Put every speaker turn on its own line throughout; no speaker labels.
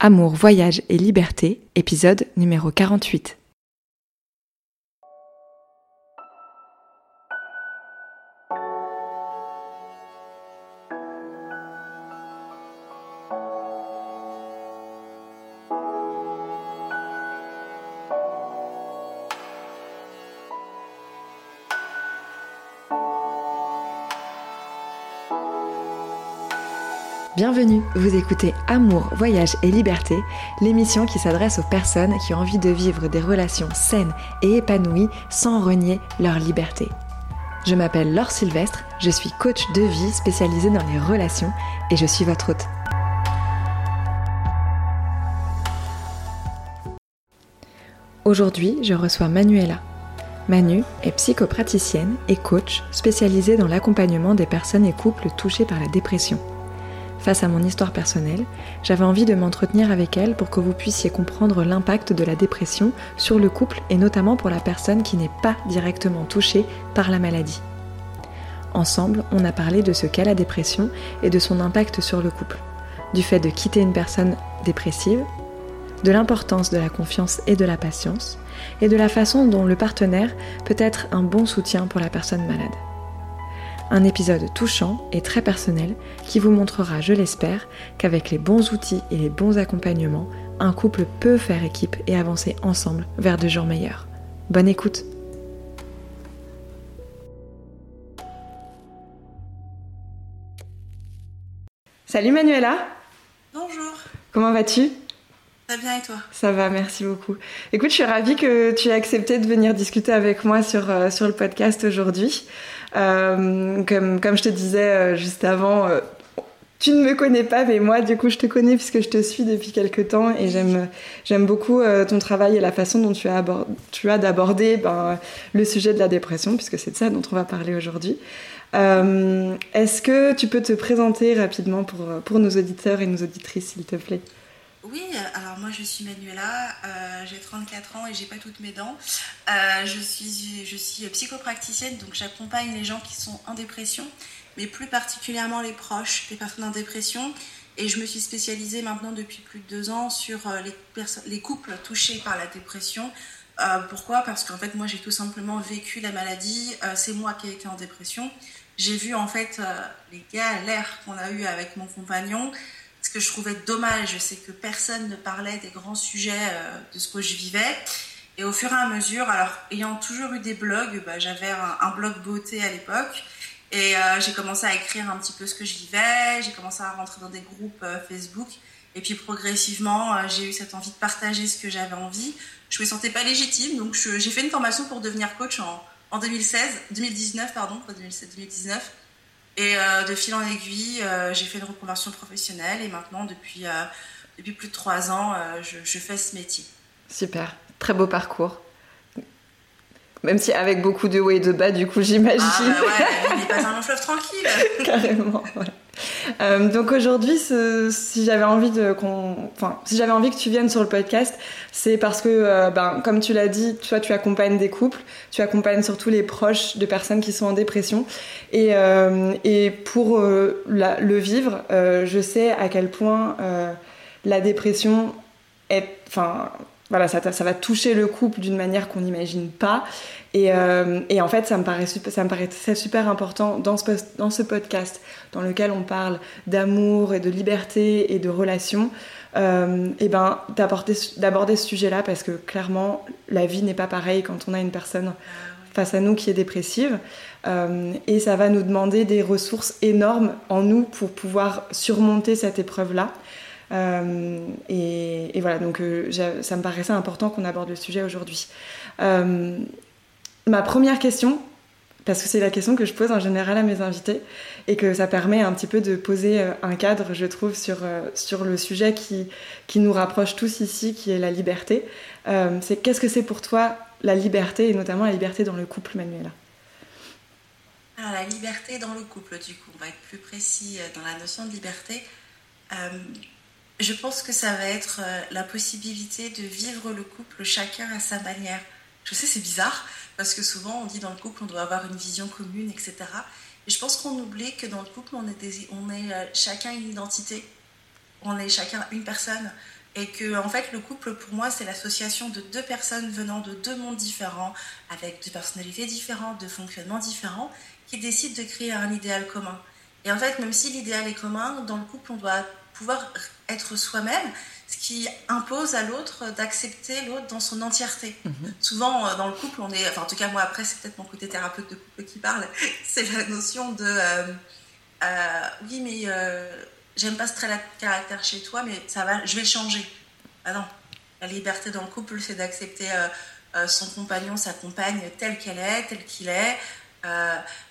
Amour, voyage et liberté, épisode numéro 48. Vous écoutez Amour, Voyage et Liberté, l'émission qui s'adresse aux personnes qui ont envie de vivre des relations saines et épanouies sans renier leur liberté. Je m'appelle Laure Sylvestre, je suis coach de vie spécialisée dans les relations et je suis votre hôte. Aujourd'hui, je reçois Manuela. Manu est psychopraticienne et coach spécialisée dans l'accompagnement des personnes et couples touchés par la dépression. Face à mon histoire personnelle, j'avais envie de m'entretenir avec elle pour que vous puissiez comprendre l'impact de la dépression sur le couple et notamment pour la personne qui n'est pas directement touchée par la maladie. Ensemble, on a parlé de ce qu'est la dépression et de son impact sur le couple, du fait de quitter une personne dépressive, de l'importance de la confiance et de la patience, et de la façon dont le partenaire peut être un bon soutien pour la personne malade. Un épisode touchant et très personnel qui vous montrera, je l'espère, qu'avec les bons outils et les bons accompagnements, un couple peut faire équipe et avancer ensemble vers de jours meilleurs. Bonne écoute Salut Manuela
Bonjour
Comment vas-tu?
Ça va bien et toi?
Ça va, merci beaucoup. Écoute, je suis ravie que tu aies accepté de venir discuter avec moi sur, euh, sur le podcast aujourd'hui. Euh, comme, je te disais euh, juste avant, euh, tu ne me connais pas, mais moi, du coup, je te connais puisque je te suis depuis quelques temps et j'aime, beaucoup ton travail et la façon dont tu as, d'aborder ben, le sujet de la dépression, puisque c'est de ça dont on va parler aujourd'hui. est-ce que tu peux te présenter rapidement pour nos auditeurs et nos auditrices, s'il te plaît?
Oui, alors moi je suis Manuela, euh, j'ai 34 ans et j'ai pas toutes mes dents. Euh, je, suis, je suis psychopraticienne, donc j'accompagne les gens qui sont en dépression, mais plus particulièrement les proches des personnes en dépression. Et je me suis spécialisée maintenant depuis plus de deux ans sur euh, les, les couples touchés par la dépression. pourquoi? Parce qu'en fait moi j'ai tout simplement vécu la maladie, c'est moi qui ai été en dépression. J'ai vu en fait les galères qu'on a eues avec mon compagnon. Ce que je trouvais dommage, c'est que personne ne parlait des grands sujets euh, de ce que je vivais. Et au fur et à mesure, alors ayant toujours eu des blogs, bah, j'avais un, blog beauté à l'époque. Et euh, j'ai commencé à écrire un petit peu ce que je vivais, j'ai commencé à rentrer dans des groupes euh, Facebook. Et puis progressivement, j'ai eu cette envie de partager ce que j'avais envie. Je me sentais pas légitime, donc j'ai fait une formation pour devenir coach en, en 2016, 2019, pardon, pas 2016, 2019. Et euh, de fil en aiguille, euh, j'ai fait une reconversion professionnelle et maintenant, depuis, euh, depuis plus de trois ans, je, je, fais ce métier.
Super, très beau parcours. Même si avec beaucoup de hauts et de bas, du coup, j'imagine. Ah
bah ouais, il n'est pas un long fleuve tranquille.
Carrément, ouais. Euh, donc aujourd'hui, si j'avais envie de, enfin, si j'avais envie que tu viennes sur le podcast, c'est parce que, euh, ben, comme tu l'as dit, toi, tu accompagnes des couples, tu accompagnes surtout les proches de personnes qui sont en dépression, et, euh, et pour le vivre, je sais à quel point la dépression est, enfin, voilà, ça, va toucher le couple d'une manière qu'on n'imagine pas. Et, euh, en fait, ça me, paraît ça me paraissait super important dans ce, podcast, dans lequel on parle d'amour et de liberté et de relations, euh, ben, d'aborder ce sujet-là parce que clairement, la vie n'est pas pareille quand on a une personne face à nous qui est dépressive. Euh, et ça va nous demander des ressources énormes en nous pour pouvoir surmonter cette épreuve-là. Et, voilà, donc euh, ça me paraissait important qu'on aborde le sujet aujourd'hui. Euh, ma première question, parce que c'est la question que je pose en général à mes invités et que ça permet un petit peu de poser un cadre, je trouve, sur, le sujet qui, qui nous rapproche tous ici, qui est la liberté. c'est qu'est-ce que c'est pour toi la liberté et notamment la liberté dans le couple, Manuela?
Alors la liberté dans le couple, du coup, on va être plus précis dans la notion de liberté. Je pense que ça va être euh, la possibilité de vivre le couple chacun à sa manière. Je sais, c'est bizarre, parce que souvent on dit dans le couple on doit avoir une vision commune, etc. Et je pense qu'on oublie que dans le couple on est, on est euh, chacun une identité, on est chacun une personne. et que en fait le couple pour moi c'est l'association de deux personnes venant de deux mondes différents, avec deux personnalités différentes, deux fonctionnements différents, qui décident de créer un idéal commun. Et en fait, même si l'idéal est commun, dans le couple on doit pouvoir être soi-même, ce qui impose à l'autre d'accepter l'autre dans son entièreté. Mhm. Souvent, euh, dans le couple, on est, enfin, en tout cas, moi, après, c'est peut-être mon côté thérapeute de couple qui parle, c'est la notion de euh, euh, oui, mais j'aime pas ce trait de caractère chez toi, mais ça va, je vais le changer. Ah non, la liberté dans le couple, c'est d'accepter son compagnon, sa compagne telle qu'elle est, telle qu'il est,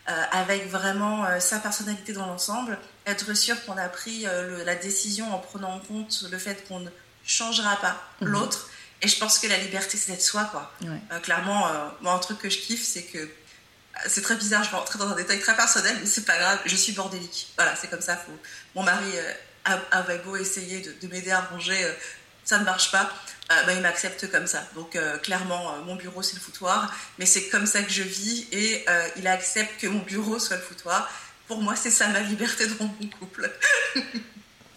avec vraiment sa personnalité dans l'ensemble être sûr qu'on a pris euh, la décision en prenant en compte le fait qu'on ne changera pas mhm. l'autre. Et je pense que la liberté, c'est d'être soi, quoi. Euh, clairement, euh, moi, un truc que je kiffe, c'est que c'est très bizarre, je vais rentrer dans un détail très personnel, mais c'est pas grave, je suis bordélique. Voilà, c'est comme ça. Mon mari avait beau essayer de, m'aider à ranger, ça ne marche pas. Bah, il m'accepte comme ça. Donc clairement, mon bureau c'est le foutoir, mais c'est comme ça que je vis et il accepte que mon bureau soit le foutoir pour moi, c'est ça ma liberté dans mon couple.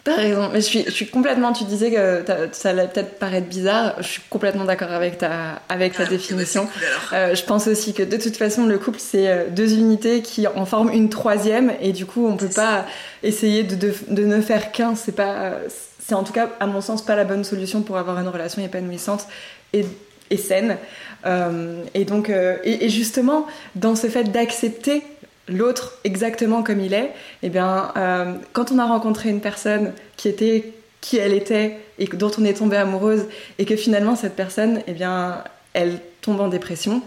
T'as raison, mais je suis, je suis complètement. Tu disais que ça allait peut-être paraître bizarre. Je suis complètement d'accord avec ta, avec ta ah, définition. euh, je pense aussi que de toute façon, le couple c'est euh, deux unités qui en forment une troisième, et du coup, on peut pas essayer de, de, de, ne faire qu'un. C'est pas, c'est en tout cas, à mon sens, pas la bonne solution pour avoir une relation épanouissante et, et saine. Euh, et donc, euh, et, et justement, dans ce fait d'accepter l'autre exactement comme il est, eh bien, euh, quand on a rencontré une personne qui était qui elle était et dont on est tombé amoureuse et que finalement cette personne, eh bien, elle tombe en dépression,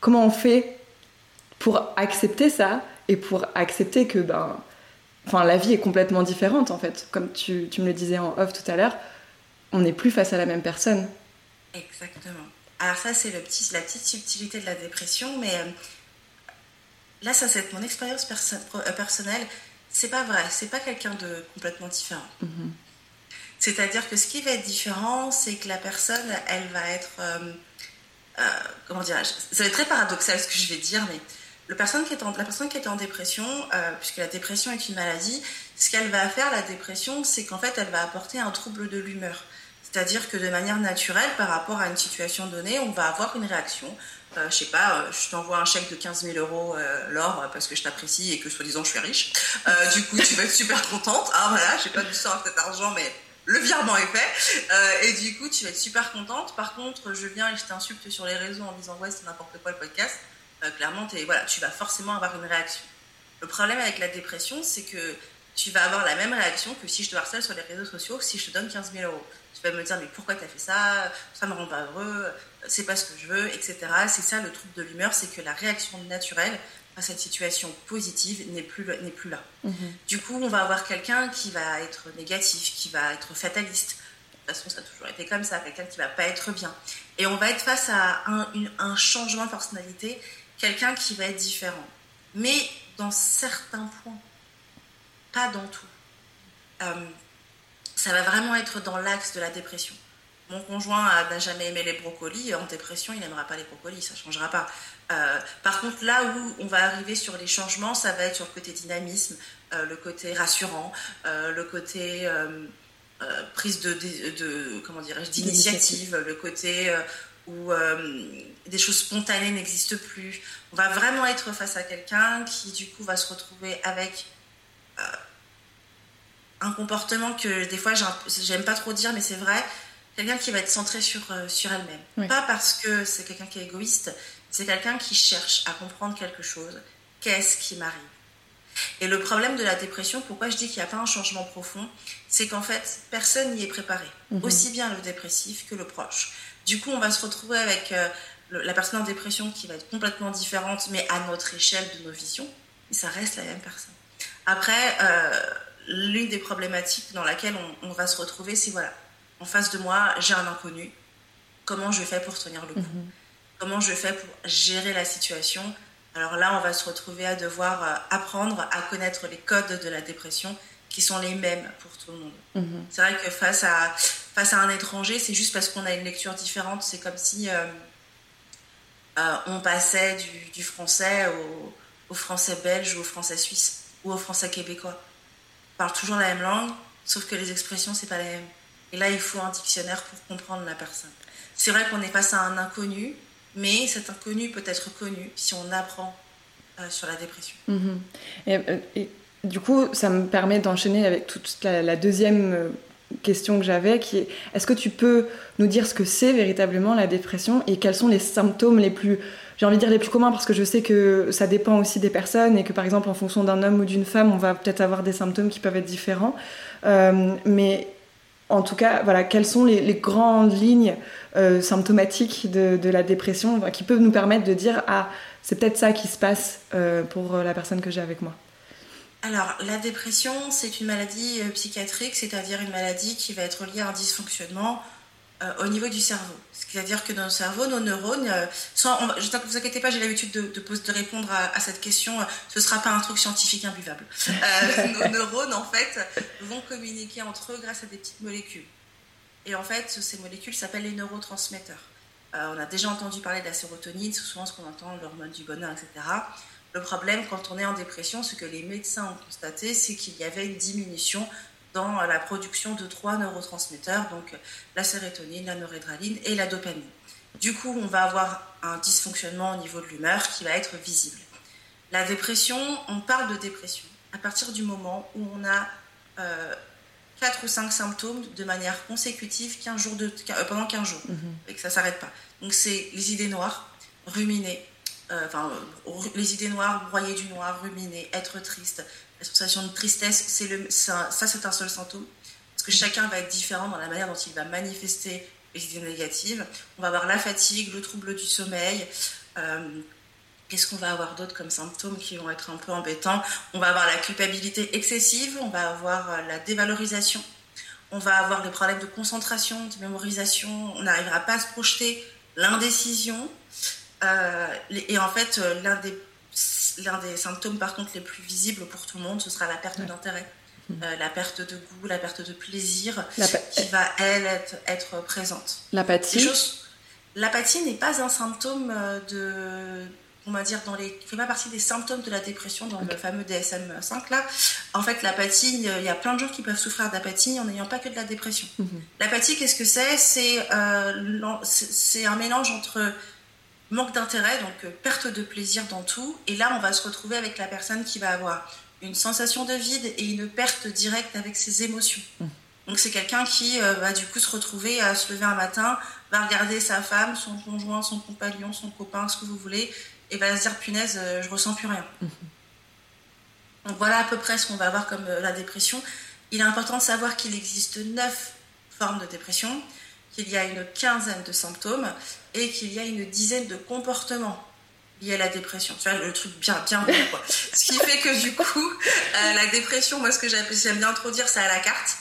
comment on fait pour accepter ça et pour accepter que ben, enfin, la vie est complètement différente en fait, comme tu, tu me le disais en off tout à l'heure, on n'est plus face à la même personne.
Exactement. Alors ça, c'est petit, la petite subtilité de la dépression, mais euh, là, ça c'est mon expérience euh, personnelle. C'est pas vrai, c'est pas quelqu'un de complètement différent. Mhm. C'est-à-dire que ce qui va être différent, c'est que la personne, elle va être. Euh, euh, comment dirais-je Ça va être très paradoxal ce que je vais dire, mais le personne qui est en, la personne qui est en dépression, puisque la dépression est une maladie, ce qu'elle va faire, la dépression, c'est qu'en fait, elle va apporter un trouble de l'humeur. C'est-à-dire que de manière naturelle, par rapport à une situation donnée, on va avoir une réaction. Euh, je sais pas, euh, je t'envoie un chèque de 15 000 euros, euh, Laure, parce que je t'apprécie et que soi-disant je suis riche. du coup, tu vas être super contente. Ah voilà, j'ai pas du sort cet argent, mais le virement est fait. et du coup, tu vas être super contente. Par contre, je viens et je t'insulte sur les réseaux en disant ouais, c'est n'importe quoi le podcast. clairement, voilà, tu vas forcément avoir une réaction. Le problème avec la dépression, c'est que tu vas avoir la même réaction que si je te harcèle sur les réseaux sociaux, si je te donne 15 000 euros. Tu vas me dire, mais pourquoi tu as fait ça? Ça me rend pas heureux, c'est pas ce que je veux, etc. C'est ça le trouble de l'humeur, c'est que la réaction naturelle à cette situation positive n'est plus, n'est plus là. Mhm. Du coup, on va avoir quelqu'un qui va être négatif, qui va être fataliste. De toute façon, ça a toujours été comme ça, quelqu'un qui va pas être bien. Et on va être face à un, un changement de personnalité, quelqu'un qui va être différent. Mais dans certains points pas dans tout. Euh, ça va vraiment être dans l'axe de la dépression. Mon conjoint n'a jamais aimé les brocolis, en dépression, il n'aimera pas les brocolis, ça ne changera pas. Euh, par contre, là où on va arriver sur les changements, ça va être sur le côté dynamisme, euh, le côté rassurant, le côté prise de, de, comment dirais-je d'initiative, le côté où des choses spontanées n'existent plus. On va vraiment être face à quelqu'un qui du coup va se retrouver avec euh, un comportement que des fois j'aime pas trop dire, mais c'est vrai, quelqu'un qui va être centré sur, euh, sur elle-même. Pas parce que c'est quelqu'un qui est égoïste, c'est quelqu'un qui cherche à comprendre quelque chose. Qu'est-ce qui m'arrive? Et le problème de la dépression, pourquoi je dis qu'il n'y a pas un changement profond, c'est qu'en fait, personne n'y est préparé. Mhm. Aussi bien le dépressif que le proche. Du coup, on va se retrouver avec euh, la personne en dépression qui va être complètement différente, mais à notre échelle de nos visions, mais ça reste la même personne. Après, euh, l'une des problématiques dans laquelle on, va se retrouver, c'est voilà, en face de moi, j'ai un inconnu. Comment je fais pour tenir le coup mhm. Comment je fais pour gérer la situation Alors là, on va se retrouver à devoir euh, apprendre à connaître les codes de la dépression qui sont les mêmes pour tout le monde. Mhm. C'est vrai que face à, face à un étranger, c'est juste parce qu'on a une lecture différente. C'est comme si euh, on passait du, français au, au, français belge ou au français suisse ou au français québécois. On parle toujours la même langue, sauf que les expressions, c'est pas la même. Et là, il faut un dictionnaire pour comprendre la personne. C'est vrai qu'on est face à un inconnu, mais cet inconnu peut être connu si on apprend euh, sur la dépression.
Mhm. Euh, et, du coup, ça me permet d'enchaîner avec toute la, deuxième euh, question que j'avais, qui est est-ce que tu peux nous dire ce que c'est véritablement la dépression et quels sont les symptômes les plus, j'ai envie de dire les plus communs, parce que je sais que ça dépend aussi des personnes et que par exemple en fonction d'un homme ou d'une femme, on va peut-être avoir des symptômes qui peuvent être différents. mais en tout cas, voilà, quelles sont les, grandes lignes euh, symptomatiques de, la dépression qui peuvent nous permettre de dire ah c'est peut-être ça qui se passe euh, pour la personne que j'ai avec moi.
Alors la dépression c'est une maladie euh, psychiatrique, c'est-à-dire une maladie qui va être liée à un dysfonctionnement euh, au niveau du cerveau. C'est-à-dire que dans le cerveau, nos neurones, euh, sans, on, je ne vous inquiétez pas, j'ai l'habitude de, de, répondre à, cette question, euh, ce ne sera pas un truc scientifique imbuvable. nos neurones, en fait, vont communiquer entre eux grâce à des petites molécules. Et en fait, ces molécules s'appellent les neurotransmetteurs. on a déjà entendu parler de la sérotonine, c'est souvent ce qu'on entend, l'hormone du bonheur, etc. Le problème quand on est en dépression, ce que les médecins ont constaté, c'est qu'il y avait une diminution dans la production de trois neurotransmetteurs, donc la sérotonine, la noradrénaline et la dopamine. Du coup, on va avoir un dysfonctionnement au niveau de l'humeur qui va être visible. La dépression, on parle de dépression à partir du moment où on a euh, 4 ou 5 symptômes de manière consécutive 15 jours de, euh, pendant 15 jours mhm. et que ça ne s'arrête pas. Donc c'est les idées noires, ruminer, euh, enfin les idées noires, broyer du noir, ruminer, être triste, la sensation de tristesse, c'est le, ça, c'est un seul symptôme. Parce que chacun va être différent dans la manière dont il va manifester les idées négatives. On va avoir la fatigue, le trouble du sommeil. Euh, qu'est-ce qu'on va avoir d'autre comme symptômes qui vont être un peu embêtants? On va avoir la culpabilité excessive, on va avoir euh, la dévalorisation, on va avoir les problèmes de concentration, de mémorisation, on n'arrivera pas à se projeter, l'indécision. Euh, et en fait, l'un des l'un des symptômes par contre les plus visibles pour tout le monde, ce sera la perte d'intérêt. Mmh. Euh, la perte de goût, la perte de plaisir, qui va, elle, être, présente.
L'apathie
L'apathie n'est pas un symptôme euh, de... On va dire, dans les, fait pas partie des symptômes de la dépression dans le fameux DSM-5 là. En fait, l'apathie, il y a plein de gens qui peuvent souffrir d'apathie en n'ayant pas que de la dépression. Mmh. L'apathie, qu'est-ce que c'est? Euh, C'est un mélange entre manque d'intérêt, donc euh, perte de plaisir dans tout. Et là, on va se retrouver avec la personne qui va avoir une sensation de vide et une perte directe avec ses émotions. Mmh. Donc c'est quelqu'un qui euh, va du coup se retrouver à se lever un matin, va regarder sa femme, son conjoint, son compagnon, son copain, ce que vous voulez, et va se dire punaise, euh, je ressens plus rien. Mmh. Donc voilà à peu près ce qu'on va avoir comme la dépression. Il est important de savoir qu'il existe neuf formes de dépression qu'il y a une quinzaine de symptômes et qu'il y a une dizaine de comportements liés à la dépression. Tu vois, le truc bien, bien quoi. Ce qui fait que du coup, euh, la dépression, moi, ce que j'aime bien trop dire, c'est à la carte.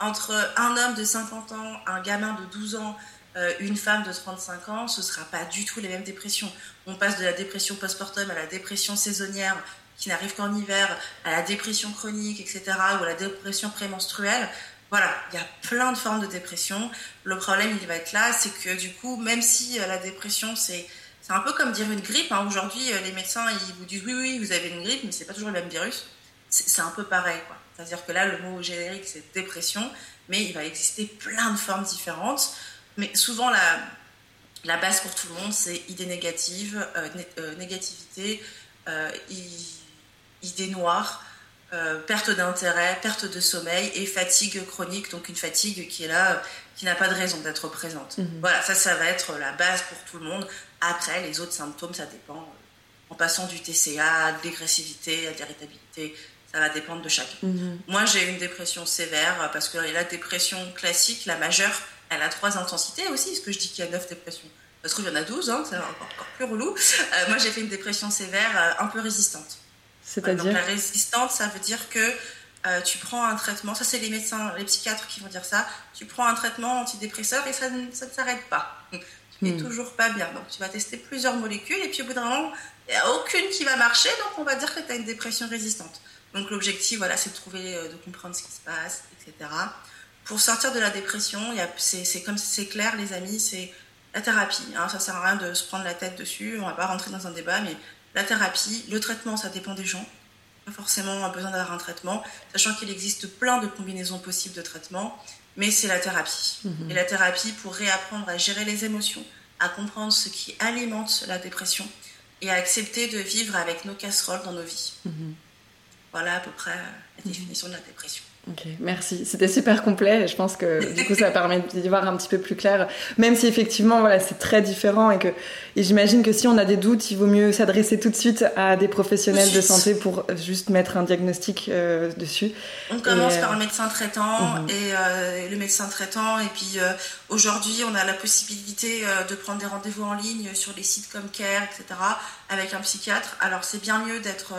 Entre un homme de 50 ans, un gamin de 12 ans, euh, une femme de 35 ans, ce ne sera pas du tout les mêmes dépressions. On passe de la dépression post-mortem à la dépression saisonnière qui n'arrive qu'en hiver, à la dépression chronique, etc., ou à la dépression prémenstruelle. Voilà, il y a plein de formes de dépression. Le problème, il va être là, c'est que du coup, même si euh, la dépression, c'est un peu comme dire une grippe. Hein. Aujourd'hui, euh, les médecins, ils vous disent oui, oui, vous avez une grippe, mais c'est pas toujours le même virus. C'est un peu pareil. C'est-à-dire que là, le mot générique, c'est dépression, mais il va exister plein de formes différentes. Mais souvent, la, la base pour tout le monde, c'est idée négative, euh, négativité, idée noire, euh, perte d'intérêt, perte de sommeil et fatigue chronique, donc une fatigue qui est là, qui n'a pas de raison d'être présente. Mhm. Voilà, ça, ça va être la base pour tout le monde. Après, les autres symptômes, ça dépend. Euh, en passant du TCA, de l'agressivité, à l'irritabilité, ça va dépendre de chacun. Mhm. Moi, j'ai une dépression sévère parce que la dépression classique, la majeure, elle a trois intensités aussi, ce que je dis qu'il y a neuf dépressions. Ça se trouve, il y en a douze, hein, c'est encore, plus relou. Euh, moi, j'ai fait une dépression sévère, un peu résistante.
C'est-à-dire
La résistante, ça veut dire que euh, tu prends un traitement, ça c'est les médecins, les psychiatres qui vont dire ça, tu prends un traitement antidépresseur et ça, ne s'arrête pas. Tu n'es hmm. toujours pas bien. Donc tu vas tester plusieurs molécules et puis au bout d'un moment, il n'y a aucune qui va marcher, donc on va dire que tu as une dépression résistante. Donc l'objectif, voilà, c'est de trouver, euh, de comprendre ce qui se passe, etc. Pour sortir de la dépression, c'est comme c'est clair, les amis, c'est la thérapie. Hein, ça sert à rien de se prendre la tête dessus. On va pas rentrer dans un débat, mais la thérapie, le traitement, ça dépend des gens. Pas forcément besoin d'avoir un traitement, sachant qu'il existe plein de combinaisons possibles de traitement. mais c'est la thérapie.
Mhm.
Et la thérapie pour réapprendre à gérer les émotions, à comprendre ce qui alimente la dépression et à accepter de vivre avec nos casseroles dans nos vies.
Mhm.
Voilà à peu près la définition de la dépression.
Ok, merci. C'était super complet. Je pense que du coup, ça permet d'y voir un petit peu plus clair. Même si effectivement, voilà, c'est très différent et que et j'imagine que si on a des doutes, il vaut mieux s'adresser tout de suite à des professionnels de santé pour juste mettre un diagnostic euh, dessus.
On commence
Et, euh,
par le médecin traitant
Mhm.
et euh, le médecin traitant. Et puis euh, aujourd'hui, on a la possibilité de prendre des rendez-vous en ligne sur les sites comme Care, etc. avec un psychiatre. Alors c'est bien mieux d'être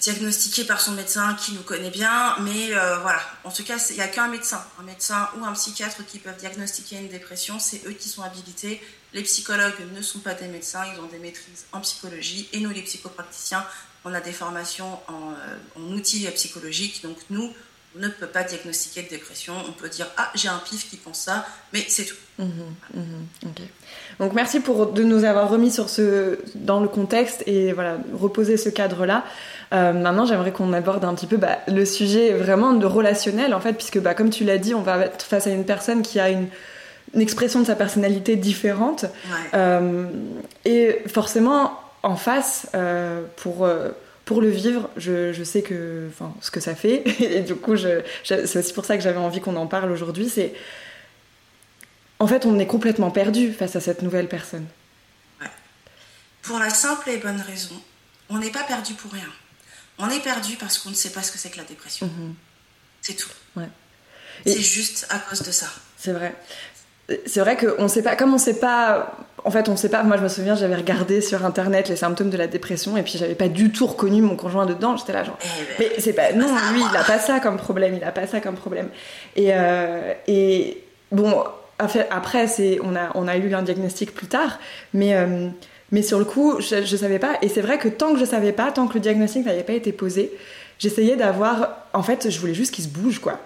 diagnostiqué par son médecin qui nous connaît bien, mais euh, voilà, en tout cas, il n'y a qu'un médecin, un médecin ou un psychiatre qui peuvent diagnostiquer une dépression, c'est eux qui sont habilités. Les psychologues ne sont pas des médecins, ils ont des maîtrises en psychologie, et nous, les psychopraticiens, on a des formations en, euh, outils psychologiques, donc nous, on ne peut pas diagnostiquer de dépression, on peut dire, ah, j'ai un pif qui pense ça, mais c'est tout.
Ok. Donc merci pour de nous avoir remis sur ce dans le contexte et voilà reposer ce cadre-là. Euh, maintenant, j'aimerais qu'on aborde un petit peu bah, le sujet vraiment de relationnel en fait, puisque bah, comme tu l'as dit, on va être face à une personne qui a une, une expression de sa personnalité différente
Ouais.
Euh, et forcément en face euh, pour pour le vivre, je, je sais que, enfin, ce que ça fait, et du coup, je, je- c'est aussi pour ça que j'avais envie qu'on en parle aujourd'hui. C'est, en fait, on est complètement perdu face à cette nouvelle personne.
Pour la simple et bonne raison, on n'est pas perdu pour rien. On est perdu parce qu'on ne sait pas ce que c'est que la dépression. C'est tout.
Ouais.
C'est juste à cause de ça.
C'est vrai. C'est vrai qu'on sait pas, comme on sait pas, en fait, on sait pas. Moi, je me souviens, j'avais regardé sur internet les symptômes de la dépression et puis j'avais pas du tout reconnu mon conjoint dedans. J'étais là, genre,
Eh ben,
Mais c'est pas. Non, lui, il a pas ça comme problème. Il a pas ça comme problème. Et, euh, et bon, après, on, a, eu un diagnostic plus tard, mais, euh, sur le coup, je, je savais pas. Et c'est vrai que tant que je savais pas, tant que le diagnostic n'avait pas été posé, j'essayais d'avoir. En fait, je voulais juste qu'il se bouge, quoi.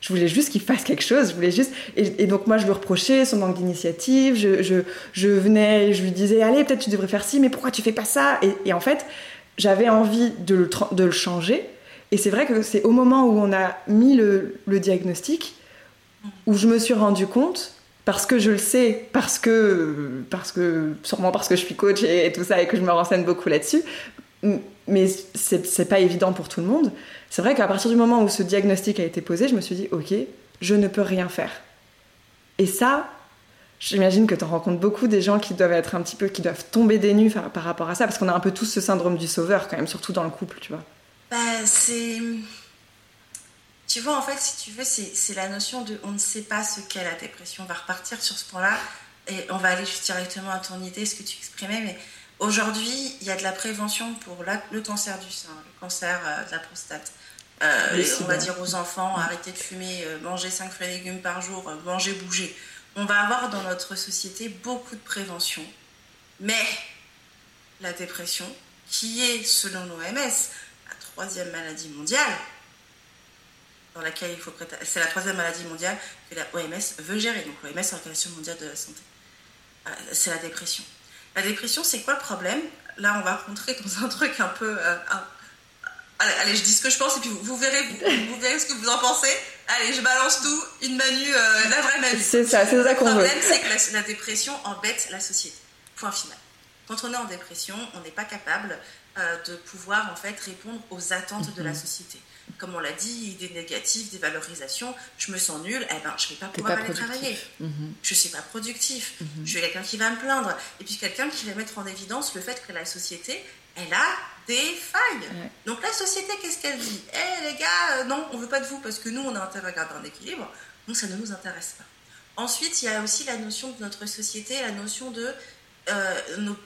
Je voulais juste qu'il fasse quelque chose. Je voulais juste. Et, donc, moi, je lui reprochais son manque d'initiative. Je, venais, je lui disais, allez, peut-être tu devrais faire ci, mais pourquoi tu fais pas ça? Et, en fait, j'avais envie de le, changer. Et c'est vrai que c'est au moment où on a mis le diagnostic où je me suis rendu compte, parce que je le sais, parce que, parce que sûrement parce que je suis coach et, tout ça et que je me renseigne beaucoup là-dessus, mais c'est pas évident pour tout le monde. C'est vrai qu'à partir du moment où ce diagnostic a été posé, je me suis dit, ok, je ne peux rien faire. Et ça, j'imagine que tu en rencontres beaucoup des gens qui doivent être un petit peu, qui doivent tomber des nues par, par rapport à ça, parce qu'on a un peu tous ce syndrome du sauveur quand même, surtout dans le couple, tu vois.
Bah, c'est. Tu vois, en fait, si tu veux, c'est la notion de on ne sait pas ce qu'est la dépression. On va repartir sur ce point-là et on va aller juste directement à ton idée, ce que tu exprimais. Mais aujourd'hui, il y a de la prévention pour la- le cancer du sein, le cancer euh, de la prostate. Euh, et on va dire aux enfants, arrêtez de fumer, euh, mangez 5 fruits et légumes par jour, euh, mangez, bougez. On va avoir dans notre société beaucoup de prévention. Mais la dépression, qui est, selon l'OMS, la troisième maladie mondiale, dans laquelle il faut prêter. C'est la troisième maladie mondiale que la OMS veut gérer. Donc l'OMS, l'Organisation mondiale de la santé. Euh, C'est la dépression. La dépression, c'est quoi le problème? Là, on va rentrer dans un truc un peu. euh, un- Allez, allez, je dis ce que je pense et puis vous, vous verrez, vous, vous verrez ce que vous en pensez. Allez, je balance tout. Une Manu, euh, la vraie Manu.
C'est ça, c'est ça
Le
qu'on veut.
problème, c'est que la, la dépression embête la société. Point final. Quand on est en dépression, on n'est pas capable euh, de pouvoir en fait répondre aux attentes de
Mhm.
la société. Comme on l'a dit, idées négatives, des valorisations. Je me sens nulle, eh ben je vais pas pouvoir
pas
aller
productif.
travailler.
Mhm.
Je suis pas productif.
Mhm.
Je suis quelqu'un qui va me plaindre. Et puis quelqu'un qui va mettre en évidence le fait que la société, elle a des failles.
Ouais.
Donc la société, qu'est-ce qu'elle dit? Eh les gars, euh, non, on veut pas de vous parce que nous, on a intérêt à garder un équilibre. Donc ça ne nous intéresse pas. Ensuite, il y a aussi la notion de notre société, la notion de euh,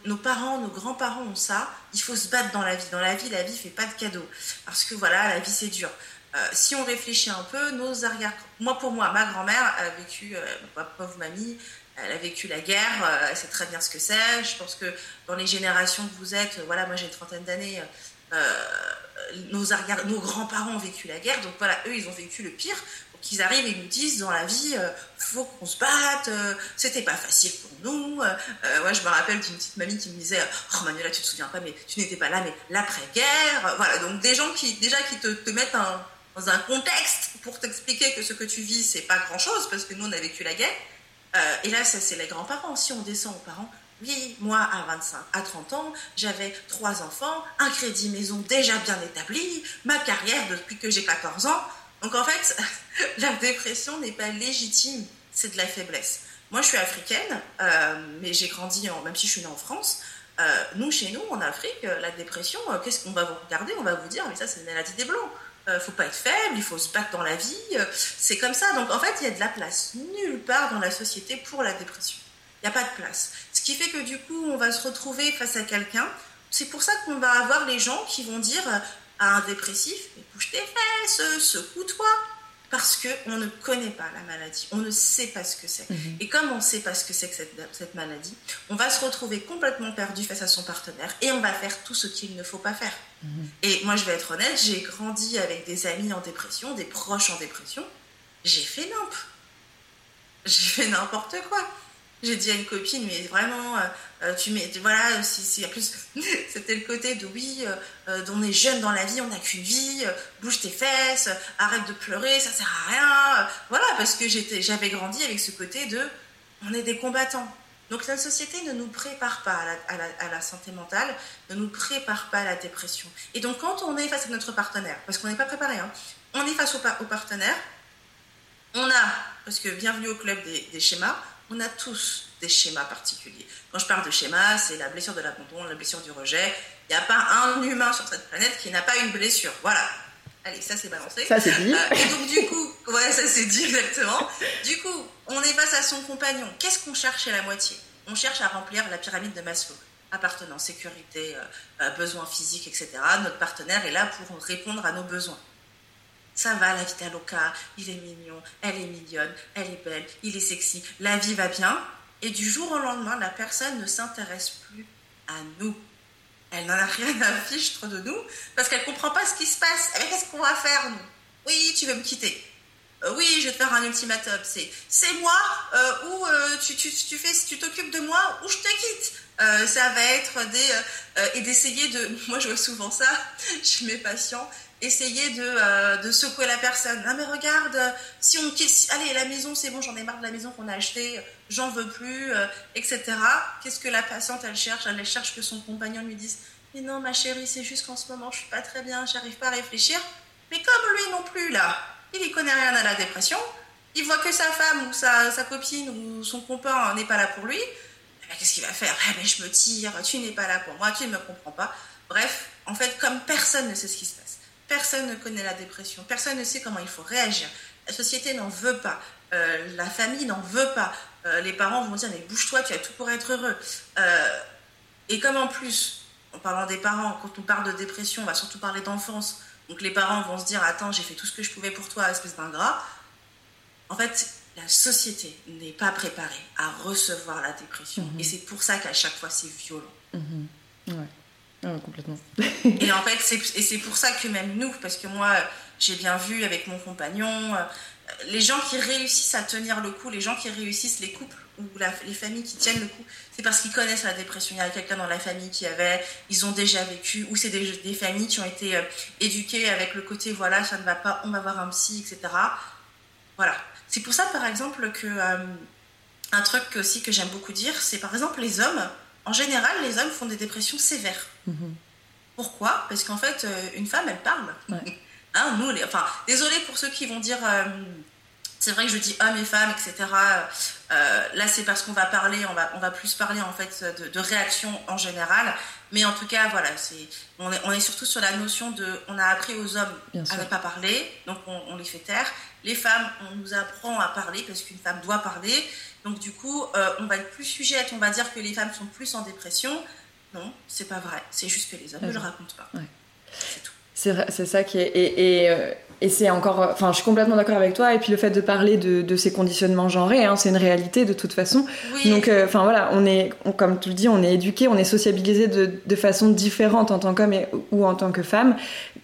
nos, parents, nos grands-parents ont ça. Il faut se battre dans la vie. Dans la vie, la vie fait pas de cadeaux. Parce que voilà, la vie c'est dur. Euh, si on réfléchit un peu, nos arrière... Moi, pour moi, ma grand-mère a vécu, euh, ma pauvre mamie, elle a vécu la guerre, elle sait très bien ce que c'est. Je pense que dans les générations que vous êtes, voilà, moi j'ai une trentaine d'années, nos, arrière- nos grands-parents ont vécu la guerre, donc voilà, eux ils ont vécu le pire. Donc ils arrivent et nous disent dans la vie, euh, faut qu'on se batte, euh, c'était pas facile pour nous. Euh, euh, moi je me rappelle d'une petite mamie qui me disait, oh Manuela, tu te souviens pas, mais tu n'étais pas là, mais l'après-guerre. Euh, Voilà, donc des gens qui déjà qui te, te mettent dans un contexte pour t'expliquer que ce que tu vis, c'est pas grand chose, parce que nous, on a vécu la guerre. Et là, ça, c'est les grands-parents. Si on descend aux parents, oui, moi, à 25, à 30 ans, j'avais trois enfants, un crédit maison déjà bien établi, ma carrière depuis que j'ai 14 ans. Donc en fait, la dépression n'est pas légitime, c'est de la faiblesse. Moi, je suis africaine, euh, mais j'ai grandi, en, même si je suis née en France. Euh, nous, chez nous, en Afrique, la dépression, qu'est-ce qu'on va vous regarder On va vous dire, mais ça, c'est une maladie des Blancs. Euh, faut pas être faible, il faut se battre dans la vie. Euh, c'est comme ça. Donc en fait, il y a de la place nulle part dans la société pour la dépression. Il n'y a pas de place. Ce qui fait que du coup, on va se retrouver face à quelqu'un. C'est pour ça qu'on va avoir les gens qui vont dire à un dépressif, mais bouge tes fesses, secoue-toi parce qu'on ne connaît pas la maladie, on ne sait pas ce que c'est. Mhm. Et comme on ne sait pas ce que c'est que cette, maladie, on va se retrouver complètement perdu face à son partenaire et on va faire tout ce qu'il ne faut pas faire. Mhm. Et moi, je vais être honnête, j'ai grandi avec des amis en dépression, des proches en dépression. J'ai fait nimp. J'ai fait n'importe quoi. J'ai dit à une copine, mais vraiment, euh, euh, tu mets, voilà, si, en plus, c'était le côté de oui, euh, on est jeune dans la vie, on n'a qu'une vie, bouge tes fesses, arrête de pleurer, ça sert à rien. voilà, parce que j'avais grandi avec ce côté de on est des combattants. Donc la société ne nous prépare pas à la, santé mentale, ne nous prépare pas à la dépression. Et donc quand on est face à notre partenaire, parce qu'on n'est pas préparé, hein, on est face au, partenaire, on a, parce que bienvenue au club des schémas, on a tous des schémas particuliers. Quand je parle de schémas, c'est la blessure de l'abandon, la blessure du rejet. Il n'y a pas un humain sur cette planète qui n'a pas une blessure. Voilà. Allez, ça c'est balancé.
Ça c'est dit.
Euh, et donc du coup, ouais, ça c'est dit exactement. Du coup, on est face à son compagnon. Qu'est-ce qu'on cherche chez la moitié? On cherche à remplir la pyramide de Maslow. Appartenance, sécurité, euh, euh, besoins physiques, etc. Notre partenaire est là pour répondre à nos besoins ça va, la Vita Loca, il est mignon, elle est mignonne, elle est belle, il est sexy, la vie va bien. Et du jour au lendemain, la personne ne s'intéresse plus à nous. Elle n'en a rien à fichtre de nous parce qu'elle ne comprend pas ce qui se passe. Mais qu'est-ce qu'on va faire, nous? Oui, tu veux me quitter. Euh, oui, je vais te faire un ultimatum. C'est, c'est moi euh, ou euh, tu, tu, tu, fais, tu t'occupes de moi ou je te quitte. ça va être des et d'essayer de. Moi, je vois souvent ça chez mes patients essayer de, euh, de, secouer la personne. Non mais regarde, si on allez la maison c'est bon, j'en ai marre de la maison qu'on a achetée, j'en veux plus, euh, etc. Qu'est-ce que la patiente elle cherche? Elle cherche que son compagnon lui dise mais non ma chérie c'est juste qu'en ce moment je suis pas très bien, j'arrive pas à réfléchir. Mais comme lui non plus là, il y connaît rien à la dépression, il voit que sa femme ou sa, copine ou son copain n'est pas là pour lui. Eh ben, qu'est-ce qu'il va faire? Eh ben, Je me tire, tu n'es pas là pour moi, tu ne me comprends pas. Bref, en fait, comme personne ne sait ce qui se passe Personne ne connaît la dépression, personne ne sait comment il faut réagir. La société n'en veut pas, euh, la famille n'en veut pas. Euh, les parents vont dire mais bouge-toi, tu as tout pour être heureux. Euh, et comme en plus, en parlant des parents, quand on parle de dépression, on va surtout parler d'enfance. Donc les parents vont se dire attends, j'ai fait tout ce que je pouvais pour toi, espèce d'ingrat. En fait, la société n'est pas préparée à recevoir la dépression. Mhm. Et c'est pour ça qu'à chaque fois, c'est violent.
Mhm. Ouais. Ah, complètement.
et en fait, c'est, pour ça que même nous, parce que moi, j'ai bien vu avec mon compagnon, euh, les gens qui réussissent à tenir le coup, les gens qui réussissent, les couples ou les familles qui tiennent le coup, c'est parce qu'ils connaissent la dépression. Il y a quelqu'un dans la famille qui avait, ils ont déjà vécu, ou c'est des, des familles qui ont été euh, éduquées avec le côté, voilà, ça ne va pas, on va voir un psy, etc. Voilà. C'est pour ça, par exemple, que euh, un truc aussi que j'aime beaucoup dire, c'est par exemple les hommes en général, les hommes font des dépressions sévères. Mhm. Pourquoi? Parce qu'en fait, euh, une femme, elle parle. Hein, nous, les, enfin, désolé pour ceux qui vont dire, euh, c'est vrai que je dis hommes et femmes, etc. Euh, là, c'est parce qu'on va parler, on va, on va plus parler en fait de, de réaction en général. Mais en tout cas, voilà, c'est, on, est, on est surtout sur la notion de, on a appris aux hommes à ne pas parler, donc on, on, les fait taire. Les femmes, on nous apprend à parler parce qu'une femme doit parler. Donc du coup, euh, on va être plus sujette, on va dire que les femmes sont plus en dépression. Non, c'est pas vrai. C'est juste que les hommes ne le racontent pas. C'est tout.
C'est ça qui est. Et, et, euh, et c'est encore. Enfin, je suis complètement d'accord avec toi. Et puis le fait de parler de, de ces conditionnements genrés, hein, c'est une réalité de toute façon. Donc, euh, enfin voilà, on est, comme tu le dis, on est éduqué, on est sociabilisé de, de façon différente en tant qu'homme ou en tant que femme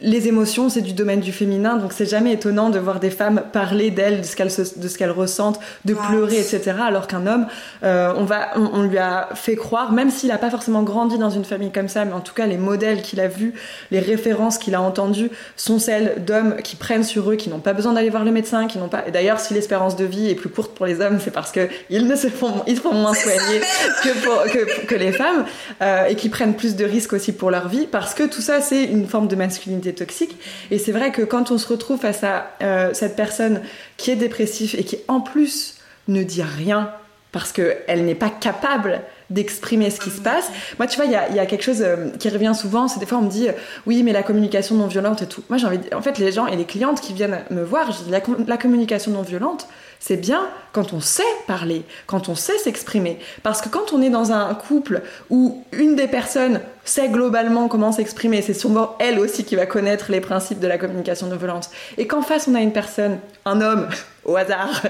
les émotions, c'est du domaine du féminin, donc c'est jamais étonnant de voir des femmes parler d'elles, de ce qu'elles de ce qu'elles ressentent, de pleurer, etc. Alors qu'un homme, euh, on va, on, lui a fait croire, même s'il n'a pas forcément grandi dans une famille comme ça, mais en tout cas les modèles qu'il a vus, les références qu'il a entendues sont celles d'hommes qui prennent sur eux, qui n'ont pas besoin d'aller voir le médecin, qui n'ont pas. Et d'ailleurs, si l'espérance de vie est plus courte pour les hommes, c'est parce que ils ne se font, ils se font moins soigner que, pour, que, que, les femmes, euh, et qui prennent plus de risques aussi pour leur vie, parce que tout ça, c'est une forme de masculinité toxique. Et c'est vrai que quand on se retrouve face à euh, cette personne qui est dépressive et qui en plus ne dit rien parce qu'elle n'est pas capable d'exprimer ce qui se passe. Moi, tu vois, il y a, quelque chose euh, qui revient souvent, c'est des fois on me dit, euh, oui, mais la communication non violente et tout. Moi, j'ai envie, en fait, les gens et les clientes qui viennent me voir, je dis, la, communication non violente, c'est bien quand on sait parler, quand on sait s'exprimer. Parce que quand on est dans un couple où une des personnes sait globalement comment s'exprimer, c'est souvent elle aussi qui va connaître les principes de la communication non violente. Et qu'en face, on a une personne, un homme, au hasard,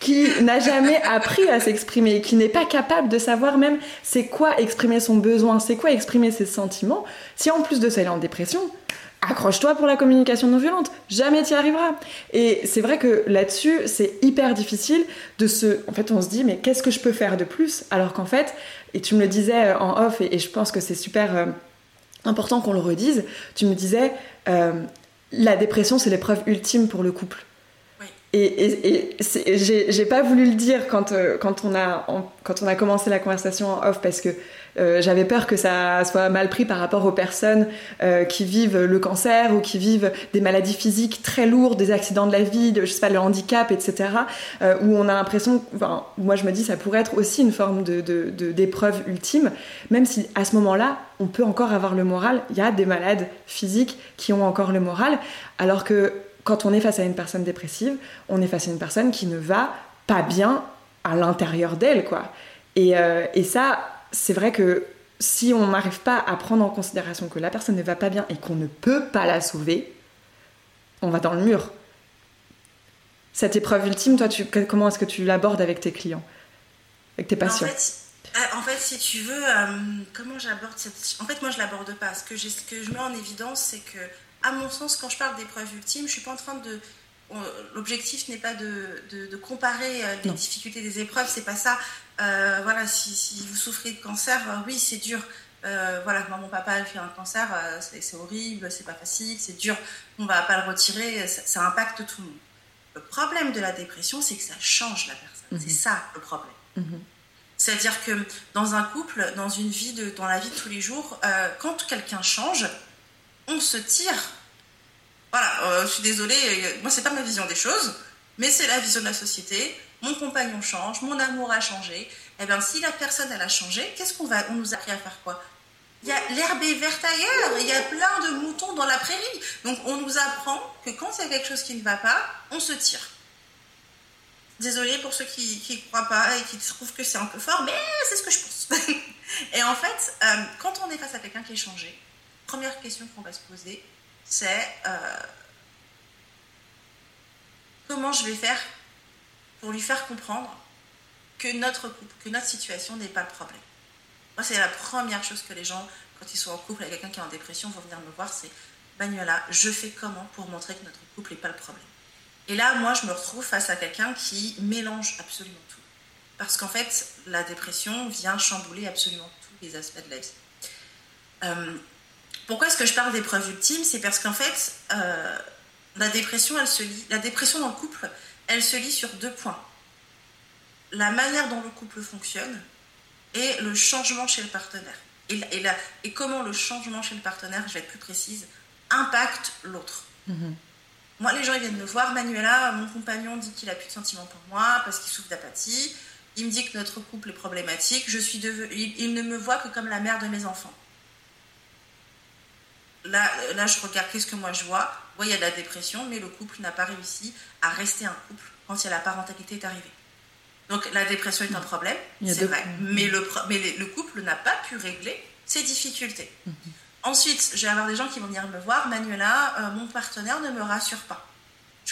qui n'a jamais appris à s'exprimer, qui n'est pas capable de savoir même c'est quoi exprimer son besoin, c'est quoi exprimer ses sentiments, si en plus de ça il est en dépression, accroche-toi pour la communication non violente, jamais t'y arriveras. Et c'est vrai que là-dessus, c'est hyper difficile de se... En fait, on se dit, mais qu'est-ce que je peux faire de plus? Alors qu'en fait, et tu me le disais euh, en off, et, je pense que c'est super euh, important qu'on le redise, tu me disais, euh, la dépression, c'est l'épreuve ultime pour le couple. Et, et, j'ai pas voulu le dire quand, quand, on a, quand on a commencé la conversation en off parce que euh, j'avais peur que ça soit mal pris par rapport aux personnes euh, qui vivent le cancer ou qui vivent des maladies physiques très lourdes, des accidents de la vie, de, je sais pas, le handicap, etc. où on a l'impression, moi je me dis ça pourrait être aussi une forme d'épreuve ultime, même si à ce moment-là on peut encore avoir le moral. Il y a des malades physiques qui ont encore le moral, alors que quand on est face à une personne dépressive, on est face à une personne qui ne va pas bien à l'intérieur d'elle, quoi. Euh, et ça, c'est vrai que si on n'arrive pas à prendre en considération que la personne ne va pas bien et qu'on ne peut pas la sauver, on va dans le mur. Cette épreuve ultime, toi, tu, comment est-ce que tu l'abordes avec tes clients, avec tes patients?
euh, en fait, si tu veux, euh, comment j'aborde cette... En fait, moi, je l'aborde pas. Ce que, ce que je mets en évidence, c'est que à mon sens, quand je parle d'épreuve ultime, je suis pas en train de. L'objectif n'est pas de, comparer euh, les difficultés des épreuves, c'est pas ça. Euh, voilà, si, vous souffrez de cancer, euh, oui, c'est dur. voilà, moi, mon papa a fait un cancer, c'est horrible, c'est pas facile, c'est dur, on va pas le retirer, ça, impacte tout le monde. Le problème de la dépression, c'est que ça change la personne. Mhm. C'est ça le problème. Mhm. C'est-à-dire que dans un couple, dans une vie de, dans la vie de tous les jours, quand quelqu'un change, on se tire. Voilà, euh, je suis désolée, euh, moi c'est pas ma vision des choses, mais c'est la vision de la société. Mon compagnon change, mon amour a changé. Eh bien, si la personne elle a changé, qu'est-ce qu'on va, on nous a appris à faire quoi? Il y a l'herbe est verte ailleurs, il y a plein de moutons dans la prairie. Donc, on nous apprend que quand il y a quelque chose qui ne va pas, on se tire. Désolée pour ceux qui ne croient pas et qui trouvent que c'est un peu fort, mais c'est ce que je pense. et en fait, euh, quand on est face à quelqu'un qui est changé, première question qu'on va se poser, c'est euh, comment je vais faire pour lui faire comprendre que notre que notre situation n'est pas le problème. Moi, c'est la première chose que les gens, quand ils sont en couple avec quelqu'un qui est en dépression, vont venir me voir, c'est Manuela, je fais comment pour montrer que notre couple n'est pas le problème? Et là, moi, je me retrouve face à quelqu'un qui mélange absolument tout. Parce qu'en fait, la dépression vient chambouler absolument tous les aspects de la vie. Euh, pourquoi est-ce que je parle d'épreuve ultime C'est parce qu'en fait, euh, la dépression, elle se la dépression dans le couple, elle se lit sur deux points. La manière dont le couple fonctionne et le changement chez le partenaire. Et, et, comment le changement chez le partenaire, je vais être plus précise, impacte l'autre. Mhm. Moi, les gens ils viennent me voir, Manuela, mon compagnon dit qu'il a plus de sentiments pour moi parce qu'il souffre d'apathie. Il me dit que notre couple est problématique. Je suis il ne me voit que comme la mère de mes enfants là, là, je regarde qu'est-ce que moi je vois? Oui, il y a de la dépression, mais le couple n'a pas réussi à rester un couple quand la parentalité est arrivée. Donc la dépression est un problème, c'est vrai, mais, le, mais le couple n'a pas pu régler ses difficultés. Mhm. Ensuite, je vais avoir des gens qui vont venir me voir, Manuela, euh, mon partenaire ne me rassure pas.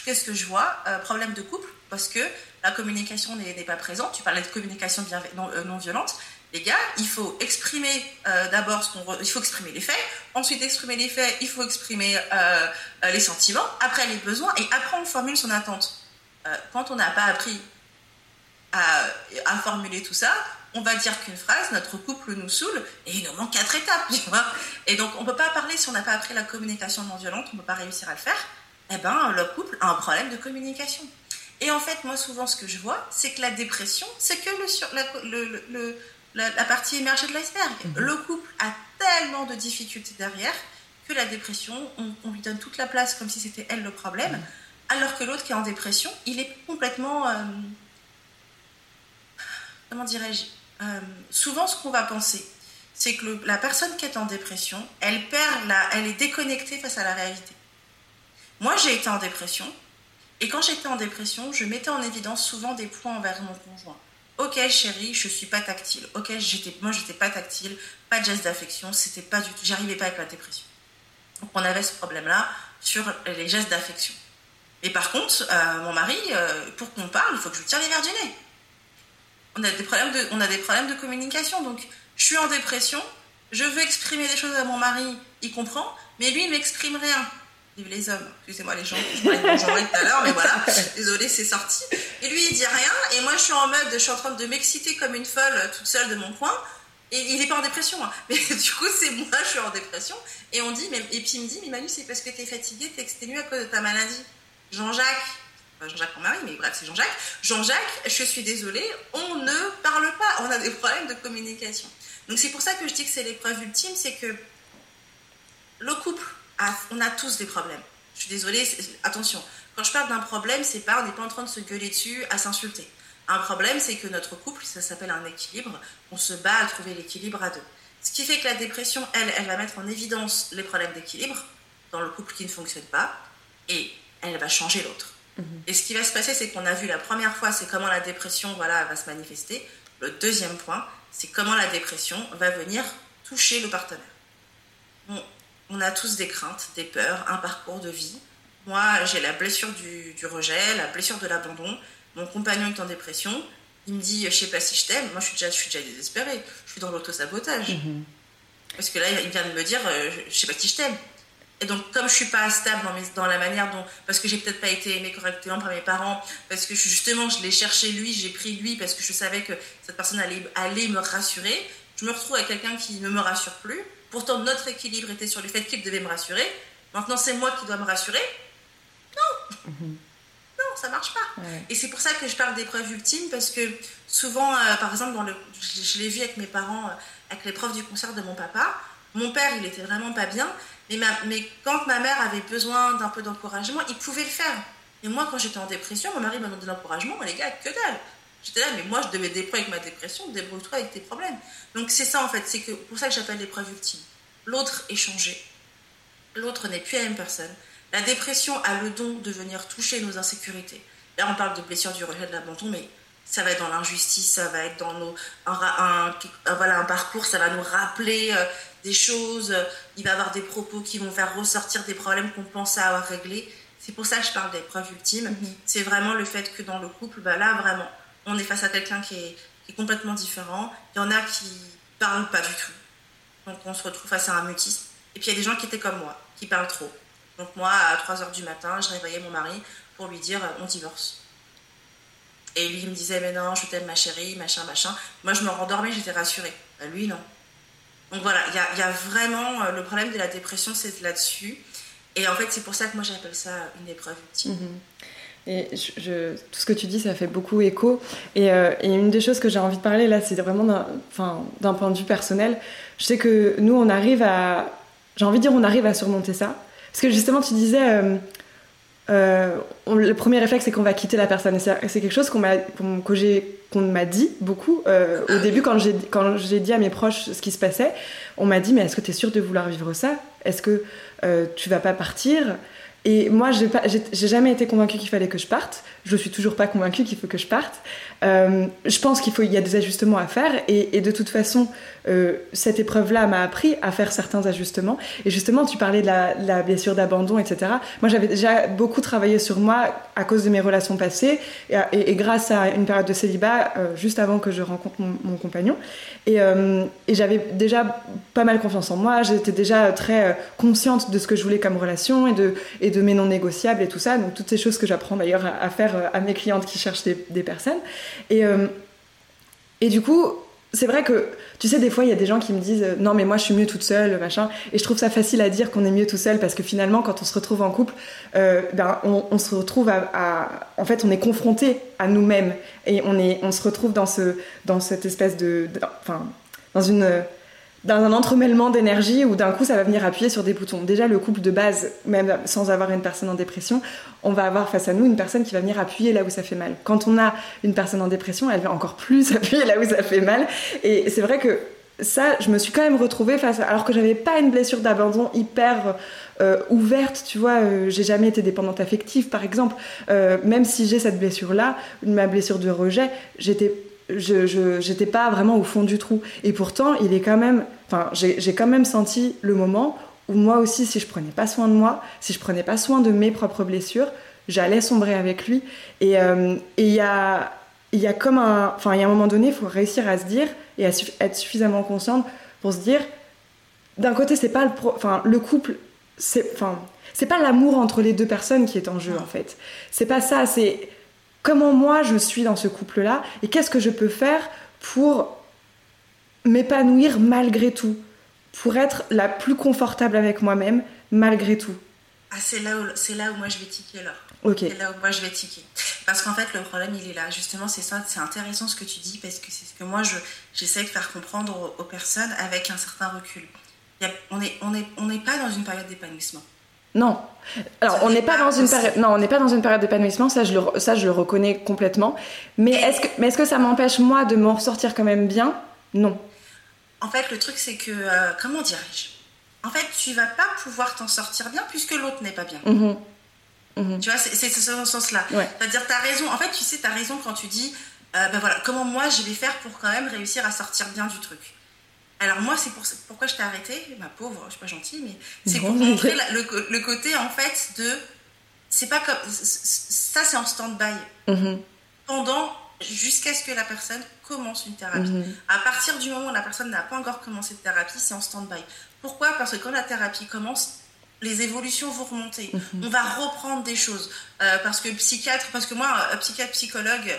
Qu'est-ce que je vois? Euh, Problème de couple, parce que la communication n'est pas présente. Tu parlais de communication non, euh, non violente les gars, il faut exprimer euh, d'abord ce qu'on, il faut exprimer les faits. Ensuite, exprimer les faits, il faut exprimer euh, euh, les sentiments. Après, les besoins et après, on formule son attente. quand on n'a pas appris à, formuler tout ça, on va dire qu'une phrase, notre couple nous saoule et il nous manque quatre étapes. Et donc, on peut pas parler si on n'a pas appris la communication non violente, on peut pas réussir à le faire. eh ben, le couple a un problème de communication. Et en fait, moi, souvent, ce que je vois, c'est que la dépression, c'est que le, sur, le, la, partie émergée de l'iceberg. Mhm. Le couple a tellement de difficultés derrière que la dépression, on, lui donne toute la place comme si c'était elle le problème, mhm. alors que l'autre qui est en dépression, il est complètement... Euh, comment dirais-je euh, Souvent, ce qu'on va penser, c'est que la personne qui est en dépression, elle perd la, elle est déconnectée face à la réalité. Moi, j'ai été en dépression, et quand j'étais en dépression, je mettais en évidence souvent des points envers mon conjoint. Ok, chérie, je suis pas tactile. Ok, j'étais, moi, j'étais pas tactile, pas de geste d'affection, c'était pas du tout, j'arrivais pas avec la dépression. Donc, on avait ce problème-là sur les gestes d'affection. Et par contre, euh, mon mari, euh, pour qu'on parle, il faut que je lui tire les verres du nez. On a des problèmes de, on a des problèmes de communication. Donc, je suis en dépression, je veux exprimer des choses à mon mari, il comprend, mais lui, il m'exprime rien les hommes. Excusez-moi les gens, je parlais de tout à l'heure, mais voilà, désolé, c'est sorti. Et lui, il dit rien, et moi, je suis en mode, je suis en train de m'exciter comme une folle toute seule de mon coin. Et il n'est pas en dépression, hein. mais du coup, c'est moi, je suis en dépression. Et on dit, mais, et puis il me dit, mais Manu, c'est parce que tu es fatigué, tu es exténué à cause de ta maladie. Jean-Jacques, Jean-Jacques mon mari, mais bref, c'est Jean-Jacques. Jean-Jacques, je suis désolée, on ne parle pas, on a des problèmes de communication. Donc c'est pour ça que je dis que c'est l'épreuve ultime, c'est que le couple on a tous des problèmes. Je suis désolée, attention, quand je parle d'un problème, c'est pas, on n'est pas en train de se gueuler dessus, à s'insulter. Un problème, c'est que notre couple, ça s'appelle un équilibre, on se bat à trouver l'équilibre à deux. Ce qui fait que la dépression, elle, elle va mettre en évidence les problèmes d'équilibre dans le couple qui ne fonctionne pas, et elle va changer l'autre. Mhm. Et ce qui va se passer, c'est qu'on a vu la première fois, c'est comment la dépression voilà, va se manifester. Le deuxième point, c'est comment la dépression va venir toucher le partenaire. Bon, on a tous des craintes, des peurs, un parcours de vie. Moi, j'ai la blessure du, rejet, la blessure de l'abandon. Mon compagnon est en dépression. Il me dit, je sais pas si je t'aime. Moi, je suis déjà, je suis déjà désespérée. Je suis dans l'auto-sabotage. Mhm. Parce que là, il vient de me dire, euh, je sais pas si je t'aime. Et donc, comme je suis pas stable dans, la manière dont, parce que j'ai peut-être pas été aimée correctement par mes parents, parce que justement, je l'ai cherché lui, j'ai pris lui, parce que je savais que cette personne allait, allait me rassurer, je me retrouve avec quelqu'un qui ne me rassure plus. Pourtant, notre équilibre était sur le fait qu'il devait me rassurer. Maintenant, c'est moi qui dois me rassurer. Non mhm. Non, ça marche pas. Et c'est pour ça que je parle d'épreuve ultime, parce que souvent, euh, par exemple, dans le, je, l'ai vu avec mes parents, euh, avec l'épreuve du concert de mon papa, mon père, il était vraiment pas bien, mais, mais quand ma mère avait besoin d'un peu d'encouragement, il pouvait le faire. Et moi, quand j'étais en dépression, mon mari m'a donné de l'encouragement, les gars, que dalle J'étais là, mais moi, je devais débrouiller avec ma dépression, débrouille-toi avec tes problèmes. Donc c'est ça, en fait, c'est que, pour ça que j'appelle l'épreuve ultime. L'autre est changé. L'autre n'est plus la même personne. La dépression a le don de venir toucher nos insécurités. Là, on parle de blessure du rejet de l'abandon, mais ça va être dans l'injustice, ça va être dans nos, un, voilà, un parcours, ça va nous rappeler euh, des choses, il va y avoir des propos qui vont faire ressortir des problèmes qu'on pensait avoir réglés. C'est pour ça que je parle d'épreuve ultime. Mm-hmm. C'est vraiment le fait que dans le couple, bah là, vraiment, on est face à quelqu'un qui est, complètement différent. Il y en a qui parlent pas du tout. Donc on se retrouve face à un mutisme. Et puis il y a des gens qui étaient comme moi, qui parlent trop. Donc moi, à 3h du matin, je réveillais mon mari pour lui dire on divorce. Et lui, il me disait mais non, je t'aime ma chérie, machin, machin. Moi, je me rendormais, j'étais rassurée. Bah, lui, non. Donc voilà, il y a, vraiment euh, le problème de la dépression, c'est là-dessus. Et en fait, c'est pour ça que moi j'appelle ça une épreuve ultime. Mhm.
Et tout ce que tu dis, ça fait beaucoup écho. Et, euh, et une des choses que j'ai envie de parler là, c'est vraiment d'un point de vue personnel. Je sais que nous, on arrive à. J'ai envie de dire, on arrive à surmonter ça. Parce que justement, tu disais. Euh, euh, le premier réflexe, c'est qu'on va quitter la personne. C'est quelque chose qu'on m'a m'a dit beaucoup. au début, quand j'ai dit à mes proches ce qui se passait, on m'a dit Mais est-ce que tu es sûr de vouloir vivre ça? Est-ce que tu vas pas partir? Et moi, j'ai jamais été convaincue qu'il fallait que je parte. Je suis toujours pas convaincue qu'il faut que je parte. Euh, je pense qu'il y a des ajustements à faire. Et, de toute façon, euh, cette épreuve-là m'a appris à faire certains ajustements. Et justement, tu parlais de la, blessure d'abandon, etc. Moi, j'avais déjà beaucoup travaillé sur moi à cause de mes relations passées et, grâce à une période de célibat euh, juste avant que je rencontre mon, mon compagnon. Et j'avais déjà pas mal confiance en moi. J'étais déjà très consciente de ce que je voulais comme relation et de, de mes non négociables et tout ça. Donc toutes ces choses que j'apprends d'ailleurs à, faire à mes clientes qui cherchent des, personnes. Et, et du coup, c'est vrai que, tu sais, des fois, il y a des gens qui me disent euh, non, mais moi, je suis mieux toute seule, machin. Et je trouve ça facile à dire qu'on est mieux tout seul parce que finalement, quand on se retrouve en couple, euh, ben, on, se retrouve à, En fait, on est confronté à nous-mêmes et on, est, on se retrouve dans, ce, dans cette espèce de. Enfin, dans une dans un entremêlement d'énergie où d'un coup ça va venir appuyer sur des boutons. Déjà le couple de base, même sans avoir une personne en dépression, on va avoir face à nous une personne qui va venir appuyer là où ça fait mal. Quand on a une personne en dépression, elle va encore plus appuyer là où ça fait mal. Et c'est vrai que ça, je me suis quand même retrouvée face, à... alors que j'avais pas une blessure d'abandon hyper euh, ouverte, tu vois, euh, j'ai jamais été dépendante affective par exemple, euh, même si j'ai cette blessure là, ma blessure de rejet, j'étais je j'étais pas vraiment au fond du trou. Et pourtant, il est quand même, enfin, j'ai quand même senti le moment où moi aussi, si je prenais pas soin de moi, si je prenais pas soin de mes propres blessures, j'allais sombrer avec lui. Et euh, il y a y a comme un, enfin, il y a un moment donné, il faut réussir à se dire et à être suffisamment consciente pour se dire, d'un côté, c'est pas le, enfin, le couple, c'est, enfin, c'est pas l'amour entre les deux personnes qui est en jeu en fait. C'est pas ça, c'est comment moi je suis dans ce couple-là et qu'est-ce que je peux faire pour m'épanouir malgré tout, pour être la plus confortable avec moi-même malgré tout.
Ah, c'est là, où, c'est là où moi je vais tiquer là.
Ok.
C'est là où moi je vais tiquer. Parce qu'en fait, le problème, il est là. Justement, c'est ça, c'est intéressant ce que tu dis parce que c'est ce que moi, je, j'essaie de faire comprendre aux, personnes avec un certain recul. on n'est on est, on pas dans une période d'épanouissement.
Non. Alors, on n'est pas, dans une période. Non, on n'est pas dans une période d'épanouissement. Ça, je le, ça, je le reconnais complètement. Mais est-ce que, mais est-ce que ça m'empêche moi de m'en ressortir quand même bien? Non.
En fait, le truc, c'est que euh, comment dirais-je? En fait, tu vas pas pouvoir t'en sortir bien puisque l'autre n'est pas bien.
Mm-hmm. Mm-hmm.
Tu vois, c'est, c'est, dans ce sens-là. C'est-à-dire, tu as raison. En fait, tu sais, tu as raison quand tu dis, euh, ben voilà, comment moi je vais faire pour quand même réussir à sortir bien du truc. Alors moi, c'est pour, pourquoi je t'ai arrêté, ma pauvre, je suis pas gentille, mais c'est pour montrer le, côté en fait de, c'est pas comme, ça c'est en stand-by
mm-hmm.
pendant jusqu'à ce que la personne commence une thérapie. Mm-hmm. À partir du moment où la personne n'a pas encore commencé de thérapie, c'est en stand-by. Pourquoi? Parce que quand la thérapie commence, les évolutions vont remonter. Mm-hmm. On va reprendre des choses. Euh, parce que psychiatre, parce que moi, psychiatre, psychologue,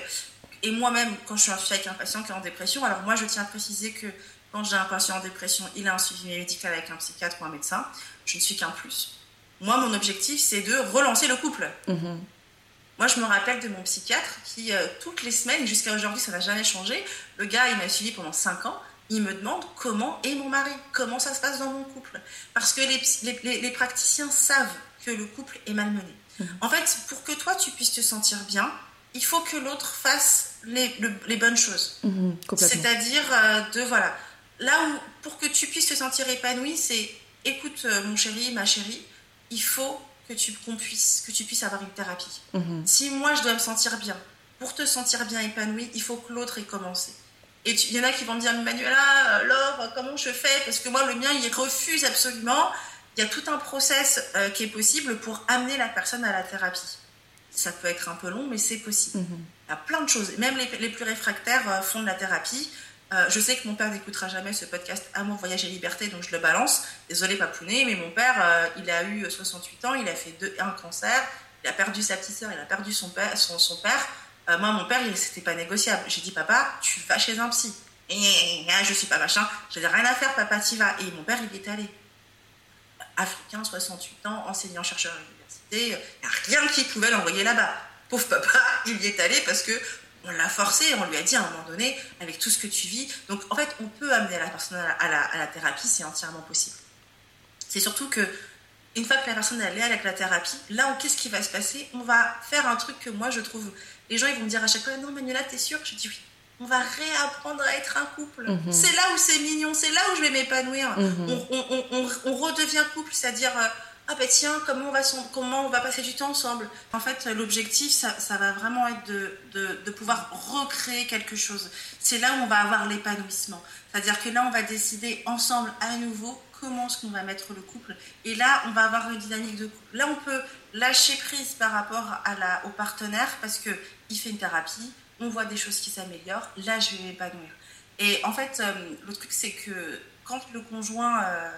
et moi-même, quand je suis avec un patient qui est en dépression, alors moi, je tiens à préciser que quand j'ai un patient en dépression, il a un suivi médical avec un psychiatre ou un médecin. Je ne suis qu'un plus. Moi, mon objectif, c'est de relancer le couple.
Mhm.
Moi, je me rappelle de mon psychiatre qui, euh, toutes les semaines, jusqu'à aujourd'hui, ça n'a jamais changé. Le gars, il m'a suivi pendant 5 ans. Il me demande comment est mon mari, comment ça se passe dans mon couple. Parce que les, les, praticiens savent que le couple est malmené. Mhm. En fait, pour que toi, tu puisses te sentir bien, il faut que l'autre fasse les, les, bonnes choses.
Mhm,
C'est-à-dire euh, de, voilà, là où, pour que tu puisses te sentir épanoui, c'est écoute, euh, mon chéri, ma chérie, il faut que tu, puisse, que tu puisses avoir une thérapie.
Mhm.
Si moi, je dois me sentir bien, pour te sentir bien épanoui, il faut que l'autre ait commencé. Et il y en a qui vont me dire, Manuela, euh, Laure, comment je fais? Parce que moi, le mien, il refuse absolument. Il y a tout un process euh, qui est possible pour amener la personne à la thérapie. Ça peut être un peu long, mais c'est possible.
Mhm.
Il y a plein de choses. Même les, les plus réfractaires font de la thérapie. Euh, je sais que mon père n'écoutera jamais ce podcast Amour, Voyage et Liberté, donc je le balance. Désolé, papounet, mais mon père, euh, il a eu 68 ans, il a fait un cancer, il a perdu sa petite sœur, il a perdu son père. Son, père. Euh, moi, mon père, c'était pas négociable. J'ai dit, papa, tu vas chez un psy. Et je suis pas machin, j'ai rien à faire, papa, t'y vas. Et mon père, il est allé. Africain, 68 ans, enseignant-chercheur à l'université, il n'y a rien qui pouvait l'envoyer là-bas. Pauvre papa, il y est allé parce que on l'a forcé, on lui a dit à un moment donné, avec tout ce que tu vis. Donc en fait, on peut amener la personne à la, thérapie, c'est entièrement possible. C'est surtout que une fois que la personne est avec la thérapie, là, qu'est-ce qui va se passer On va faire un truc que moi je trouve. Les gens ils vont me dire à chaque fois Non, Manuela, t'es sûre Je dis oui. On va réapprendre à être un couple.
Mhm.
C'est là où c'est mignon, c'est là où je vais m'épanouir.
Mhm.
on, redevient couple, c'est-à-dire. Ah ben tiens, comment on va, comment on va passer du temps ensemble? En fait, l'objectif, ça, va vraiment être de, pouvoir recréer quelque chose. C'est là où on va avoir l'épanouissement. C'est-à-dire que là, on va décider ensemble à nouveau comment est-ce qu'on va mettre le couple. Et là, on va avoir une dynamique de couple. Là, on peut lâcher prise par rapport au partenaire parce qu'il fait une thérapie, on voit des choses qui s'améliorent. Là, je vais m'épanouir. Et en fait, euh, le truc, c'est que quand le conjoint... Euh,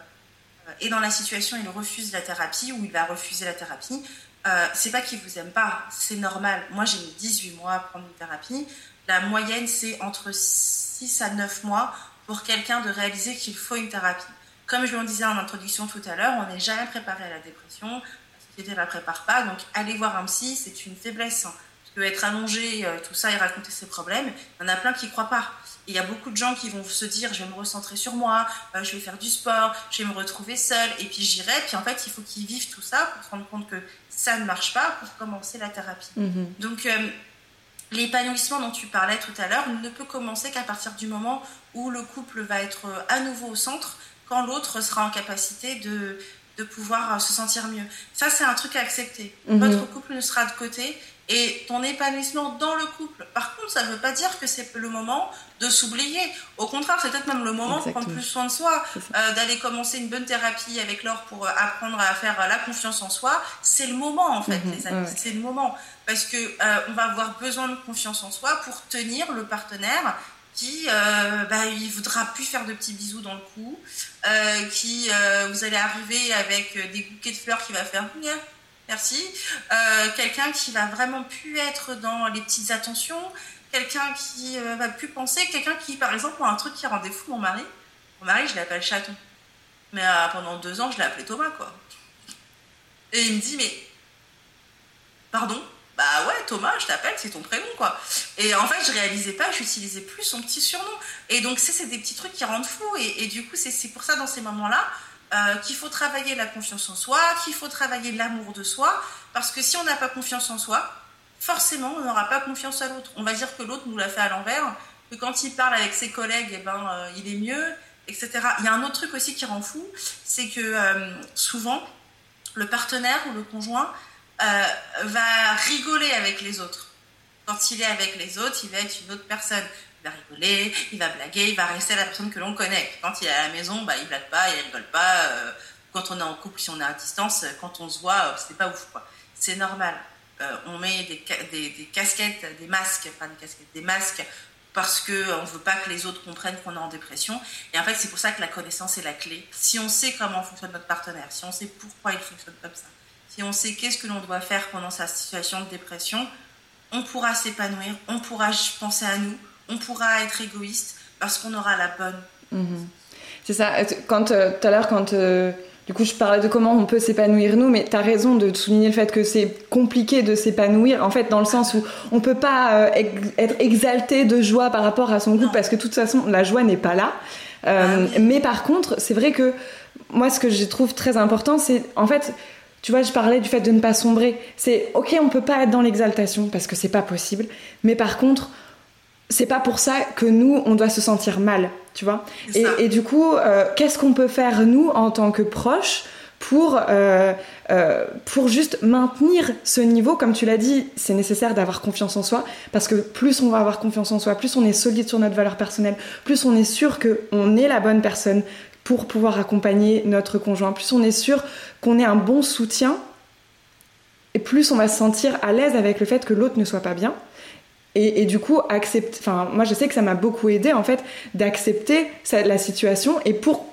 et dans la situation, il refuse la thérapie ou il va refuser la thérapie, euh, c'est pas qu'il vous aime pas, c'est normal. Moi, j'ai mis 18 mois à prendre une thérapie. la moyenne, c'est entre 6 à 9 mois pour quelqu'un de réaliser qu'il faut une thérapie. Comme je vous le disais en introduction tout à l'heure, on n'est jamais préparé à la dépression, la société ne la prépare pas, donc aller voir un psy, c'est une faiblesse. Hein. Tu peux être allongé, euh, tout ça, et raconter ses problèmes. Il y en a plein qui ne croient pas. Il y a beaucoup de gens qui vont se dire, je vais me recentrer sur moi, euh, je vais faire du sport, je vais me retrouver seule, et puis j'irai. Puis en fait, il faut qu'ils vivent tout ça pour se rendre compte que ça ne marche pas pour commencer la thérapie. Mhm. Donc, euh, l'épanouissement dont tu parlais tout à l'heure ne peut commencer qu'à partir du moment où le couple va être à nouveau au centre, quand l'autre sera en capacité de, de pouvoir se sentir mieux. Ça, c'est un truc à accepter. Mhm. Votre couple ne sera de côté et ton épanouissement dans le couple. Par contre, ça ne veut pas dire que c'est le moment de s'oublier. Au contraire, c'est peut-être même le moment de prendre plus soin de soi, euh, d'aller commencer une bonne thérapie avec Laure pour euh, apprendre à faire euh, la confiance en soi. C'est le moment, en fait, mhm, les amis. C'est le moment. Parce que on va avoir besoin de confiance en soi pour tenir le partenaire qui euh, bah, il voudra plus faire de petits bisous dans le cou, qui vous allez arriver avec des bouquets de fleurs qui va faire Merci. Euh, quelqu'un qui va vraiment plus être dans les petites attentions, quelqu'un qui euh, va plus penser, quelqu'un qui, par exemple, a un truc qui rendait fou mon mari. Mon mari, je l'appelle chaton. Mais euh, pendant deux ans, je l'ai appelé Thomas, quoi. Et il me dit, mais. Pardon? Bah ouais, Thomas, je t'appelle, c'est ton prénom, quoi. Et en fait, je réalisais pas, j'utilisais plus son petit surnom. Et donc, c'est des petits trucs qui rendent fou. Et, et du coup, c'est pour ça, dans ces moments-là, euh, qu'il faut travailler la confiance en soi, qu'il faut travailler l'amour de soi, parce que si on n'a pas confiance en soi, forcément, on n'aura pas confiance à l'autre. On va dire que l'autre nous l'a fait à l'envers, que quand il parle avec ses collègues, eh ben, euh, il est mieux, etc. Il y a un autre truc aussi qui rend fou, c'est que euh, souvent, le partenaire ou le conjoint va rigoler avec les autres. Quand il est avec les autres, il va être une autre personne il va rigoler, il va blaguer, il va rester la personne que l'on connaît. Quand il est à la maison, bah, il blague pas, il rigole pas. Euh, quand on est en couple, si on est à distance, quand on se voit, euh, c'est pas ouf, quoi. C'est normal. Euh, on met des, casquettes, des masques, des casquettes, des masques parce qu'on ne veut pas que les autres comprennent qu'on est en dépression. Et en fait, c'est pour ça que la connaissance est la clé. Si on sait comment fonctionne notre partenaire, si on sait pourquoi il fonctionne comme ça, si on sait qu'est-ce que l'on doit faire pendant sa situation de dépression, on pourra s'épanouir, on pourra penser à nous, on pourra être égoïste parce qu'on aura la bonne.
Mhm. C'est ça. Quand euh, tout à l'heure, quand euh, du coup je parlais de comment on peut s'épanouir nous, mais tu as raison de souligner le fait que c'est compliqué de s'épanouir, en fait dans le sens où on peut pas euh, être exalté de joie par rapport à son couple parce que de toute façon la joie n'est pas là. Ah mais par contre, c'est vrai que moi ce que je trouve très important, c'est en fait tu vois, je parlais du fait de ne pas sombrer. C'est ok, on peut pas être dans l'exaltation parce que c'est pas possible. Mais par contre, c'est pas pour ça que nous, on doit se sentir mal, tu vois. Et, du coup, euh, qu'est-ce qu'on peut faire, nous, en tant que proches, pour, euh, euh, pour juste maintenir ce niveau? Comme tu l'as dit, c'est nécessaire d'avoir confiance en soi, parce que plus on va avoir confiance en soi, plus on est solide sur notre valeur personnelle, plus on est sûr qu'on est la bonne personne pour pouvoir accompagner notre conjoint, plus on est sûr qu'on est un bon soutien, et plus on va se sentir à l'aise avec le fait que l'autre ne soit pas bien. Et, du coup, accepte. Enfin, moi, je sais que ça m'a beaucoup aidé en fait d'accepter la situation et pour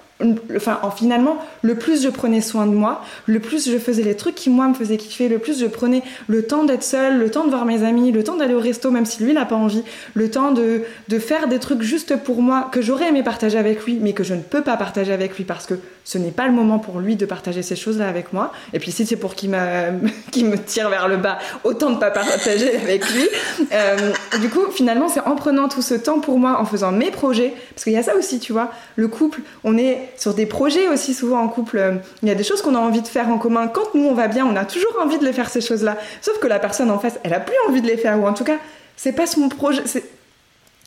enfin finalement le plus je prenais soin de moi le plus je faisais les trucs qui moi me faisaient kiffer le plus je prenais le temps d'être seule le temps de voir mes amis le temps d'aller au resto même si lui n'a pas envie le temps de, de faire des trucs juste pour moi que j'aurais aimé partager avec lui mais que je ne peux pas partager avec lui parce que ce n'est pas le moment pour lui de partager ces choses là avec moi. Et puis si c'est pour qu'il qui me tire vers le bas autant de pas partager avec lui. Euh, du coup finalement c'est en prenant tout ce temps pour moi en faisant mes projets parce qu'il y a ça aussi tu vois. Le couple on est sur des projets aussi souvent en couple. Euh, il y a des choses qu'on a envie de faire en commun. Quand nous on va bien, on a toujours envie de les faire ces choses-là. Sauf que la personne en face, elle a plus envie de les faire ou en tout cas, c'est pas son projet.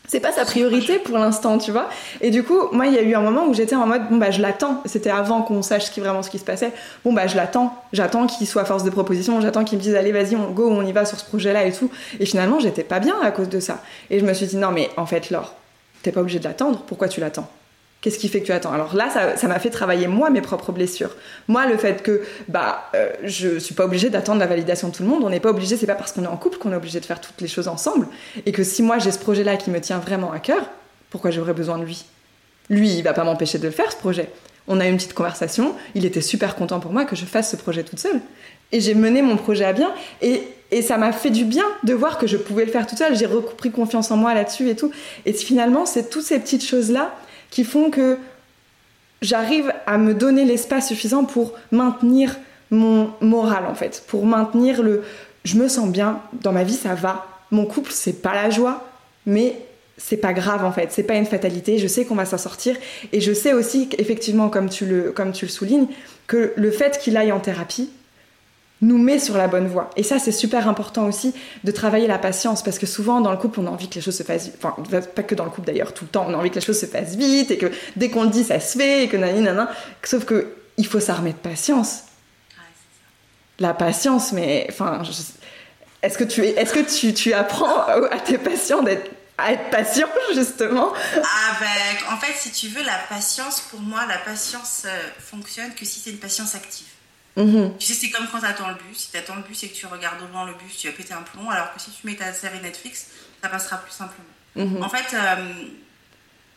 C'est pas sa priorité pour l'instant, tu vois. Et du coup, moi, il y a eu un moment où j'étais en mode, bon, bah, je l'attends. C'était avant qu'on sache qui, vraiment ce qui se passait. Bon, bah, je l'attends. J'attends qu'il soit force de proposition. J'attends qu'il me dise, allez, vas-y, on go, on y va sur ce projet-là et tout. Et finalement, j'étais pas bien à cause de ça. Et je me suis dit, non, mais en fait, Laure, t'es pas obligé de l'attendre. Pourquoi tu l'attends? Qu'est-ce qui fait que tu attends? Alors là, ça m'a fait travailler moi mes propres blessures. Moi, le fait que bah euh, je suis pas obligée d'attendre la validation de tout le monde. On n'est pas obligé. C'est pas parce qu'on est en couple qu'on est obligé de faire toutes les choses ensemble. Et que si moi j'ai ce projet-là qui me tient vraiment à cœur, pourquoi j'aurais besoin de lui? Lui, il va pas m'empêcher de le faire ce projet. On a eu une petite conversation. Il était super content pour moi que je fasse ce projet toute seule. et j'ai mené mon projet à bien. Et, et ça m'a fait du bien de voir que je pouvais le faire toute seule. J'ai repris confiance en moi là-dessus et tout. Et finalement, c'est toutes ces petites choses-là qui font que j'arrive à me donner l'espace suffisant pour maintenir mon moral en fait, pour maintenir le je me sens bien, dans ma vie ça va, mon couple c'est pas la joie, mais c'est pas grave en fait, c'est pas une fatalité, je sais qu'on va s'en sortir et je sais aussi qu'effectivement comme tu le comme tu le soulignes que le fait qu'il aille en thérapie nous met sur la bonne voie. Et ça, c'est super important aussi de travailler la patience parce que souvent dans le couple, on a envie que les choses se fassent. Enfin, pas que dans le couple d'ailleurs, tout le temps, on a envie que les choses se fassent vite et que dès qu'on le dit, ça se fait et que nani nana. Sauf que il faut s'armer de patience. La patience, mais enfin, est-ce que tu est-ce que tu, tu apprends à tes patients à être patient justement?
Ben, en fait, si tu veux, la patience, pour moi, la patience euh, fonctionne que si c'est une patience active. Mhm. Tu sais, c'est comme quand tu attends le bus. Si tu attends le bus et que tu regardes devant le bus, tu vas péter un plomb. Alors que si tu mets ta série Netflix, ça passera plus simplement. Mhm. En fait, euh,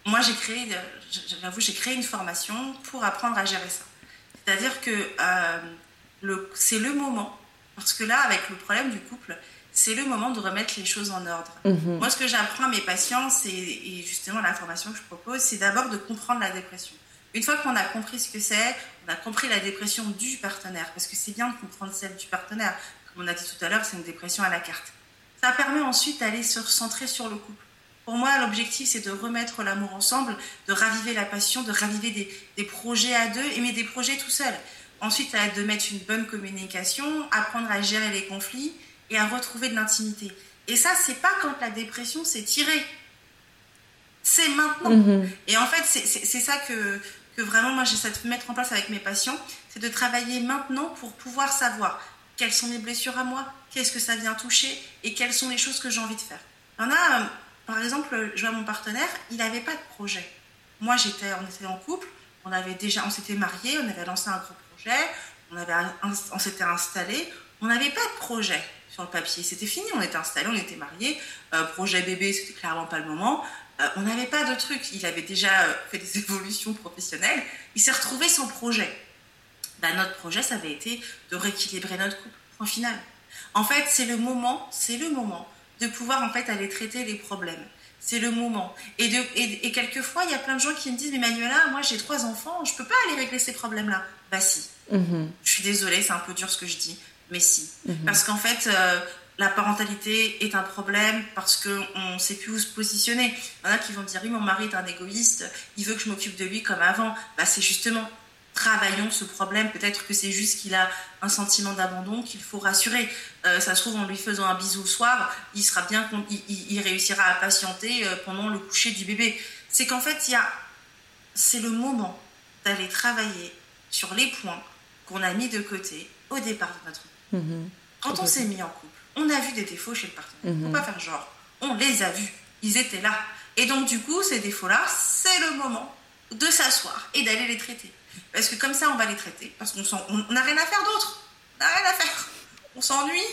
moi, j'ai créé, j'avoue, j'ai créé une formation pour apprendre à gérer ça. C'est-à-dire que euh, c'est le moment, parce que là, avec le problème du couple, c'est le moment de remettre les choses en ordre. Mhm. Moi, ce que j'apprends à mes patients, et justement la formation que je propose, c'est d'abord de comprendre la dépression. Une fois qu'on a compris ce que c'est, on a compris la dépression du partenaire, parce que c'est bien de comprendre celle du partenaire. Comme on a dit tout à l'heure, c'est une dépression à la carte. Ça permet ensuite d'aller se recentrer sur le couple. Pour moi, l'objectif, c'est de remettre l'amour ensemble, de raviver la passion, de raviver des, projets à deux, et mais des projets tout seul. Ensuite, ça va être de mettre une bonne communication, apprendre à gérer les conflits et à retrouver de l'intimité. Et ça, c'est pas quand la dépression s'est tirée. C'est maintenant. Mm-hmm. Et en fait, c'est ça que, que vraiment moi j'essaie de mettre en place avec mes patients, c'est de travailler maintenant pour pouvoir savoir quelles sont mes blessures à moi, qu'est-ce que ça vient toucher et quelles sont les choses que j'ai envie de faire. Il y en a, euh, par exemple, je vois mon partenaire, il n'avait pas de projet. Moi j'étais, on était en couple, on avait déjà, on s'était mariés, on avait lancé un gros projet, on, avait, on s'était installé, on n'avait pas de projet sur le papier. C'était fini, on était installé, on était mariés. Euh, projet bébé, c'était clairement pas le moment. Euh, on n'avait pas de truc. Il avait déjà euh, fait des évolutions professionnelles. Il s'est retrouvé sans projet. Bah, notre projet, ça avait été de rééquilibrer notre couple. Point final. En fait, c'est le moment, c'est le moment de pouvoir en fait aller traiter les problèmes. C'est le moment. Et, de, et, quelquefois, il y a plein de gens qui me disent, mais Manuela, moi j'ai trois enfants, je peux pas aller régler ces problèmes-là. Bah si. Mhm. Je suis désolée, c'est un peu dur ce que je dis, mais si. Mhm. Parce qu'en fait, euh, la parentalité est un problème parce qu'on ne sait plus où se positionner. Il y en a qui vont dire oui, mon mari est un égoïste, il veut que je m'occupe de lui comme avant. Bah, c'est justement travaillons ce problème. Peut-être que c'est juste qu'il a un sentiment d'abandon qu'il faut rassurer. Euh, ça se trouve, en lui faisant un bisou le soir, il, sera bien, il, réussira à patienter euh, pendant le coucher du bébé. C'est qu'en fait, il y a, c'est le moment d'aller travailler sur les points qu'on a mis de côté au départ de notre vie. Mm-hmm. Quand on s'est mis en couple, on a vu des défauts chez le partenaire. Mm -hmm. Faut pas faire genre. On les a vus. Ils étaient là. Et donc, du coup, ces défauts-là, c'est le moment de s'asseoir et d'aller les traiter. Parce que comme ça, on va les traiter. Parce qu'on n'a rien à faire d'autre. On n'a rien à faire. On s'ennuie.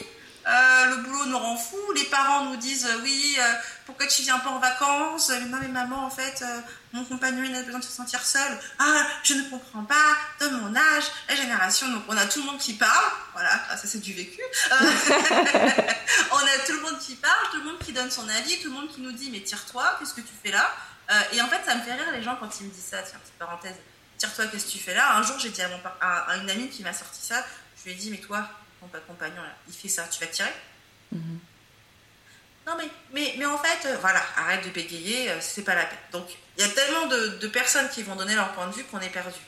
Euh, le boulot nous rend fou. Les parents nous disent euh, oui, euh, pourquoi tu viens pas en vacances? Non mais maman, en fait, mon compagnon il a besoin de se sentir seul. Ah, je ne comprends pas. De mon âge, la génération. Donc on a tout le monde qui parle. Voilà, ah, ça c'est du vécu. on a tout le monde qui parle, tout le monde qui donne son avis, tout le monde qui nous dit mais tire-toi, qu'est-ce que tu fais là? Et en fait, ça me fait rire les gens quand ils me disent ça. Tiens, petite parenthèse. Tire-toi, qu'est-ce que tu fais là? Un jour, j'ai dit à, mon, à une amie qui m'a sorti ça. Je lui ai dit mais toi ton compagnon, là, il fait ça, tu vas tirer mhm. Non, mais, mais, mais en fait, euh, voilà, arrête de bégayer, euh, c'est pas la peine. Donc, il y a tellement de, personnes qui vont donner leur point de vue qu'on est perdu.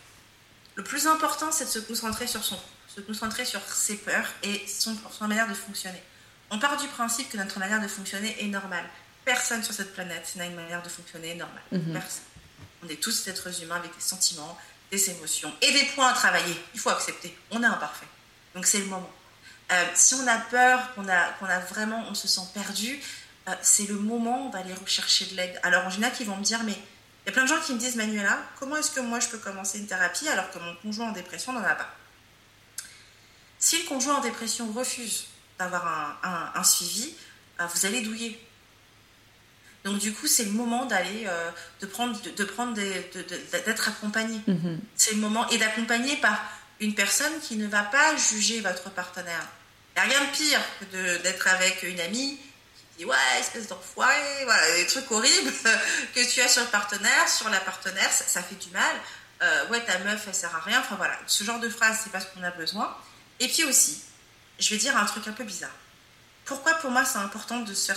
Le plus important, c'est de se concentrer sur son se concentrer sur ses peurs et son, son manière de fonctionner. On part du principe que notre manière de fonctionner est normale. Personne sur cette planète n'a une manière de fonctionner normale. Mhm. Personne. On est tous êtres humains avec des sentiments, des émotions et des points à travailler. Il faut accepter. On est imparfait. Donc c'est le moment. Euh, si on a peur, qu'on a, qu'on a vraiment, on se sent perdu, euh, c'est le moment où on va aller rechercher de l'aide. Alors en général, ils vont me dire, mais il y a plein de gens qui me disent, Manuela, comment est-ce que moi je peux commencer une thérapie alors que mon conjoint en dépression n'en a pas? Si le conjoint en dépression refuse d'avoir un, suivi, euh, vous allez douiller. Donc du coup, c'est le moment d'aller, de prendre, de, prendre d'être accompagné. Mm-hmm. C'est le moment et d'accompagner par une personne qui ne va pas juger votre partenaire. Il n'y a rien de pire que d'être avec une amie qui dit Ouais, espèce d'enfoiré, voilà, des trucs horribles que tu as sur le partenaire, sur la partenaire, ça, fait du mal. Euh, ouais, ta meuf, elle sert à rien. Enfin voilà, ce genre de phrase, c'est pas ce qu'on a besoin. Et puis aussi, je vais dire un truc un peu bizarre. Pourquoi pour moi c'est important de, se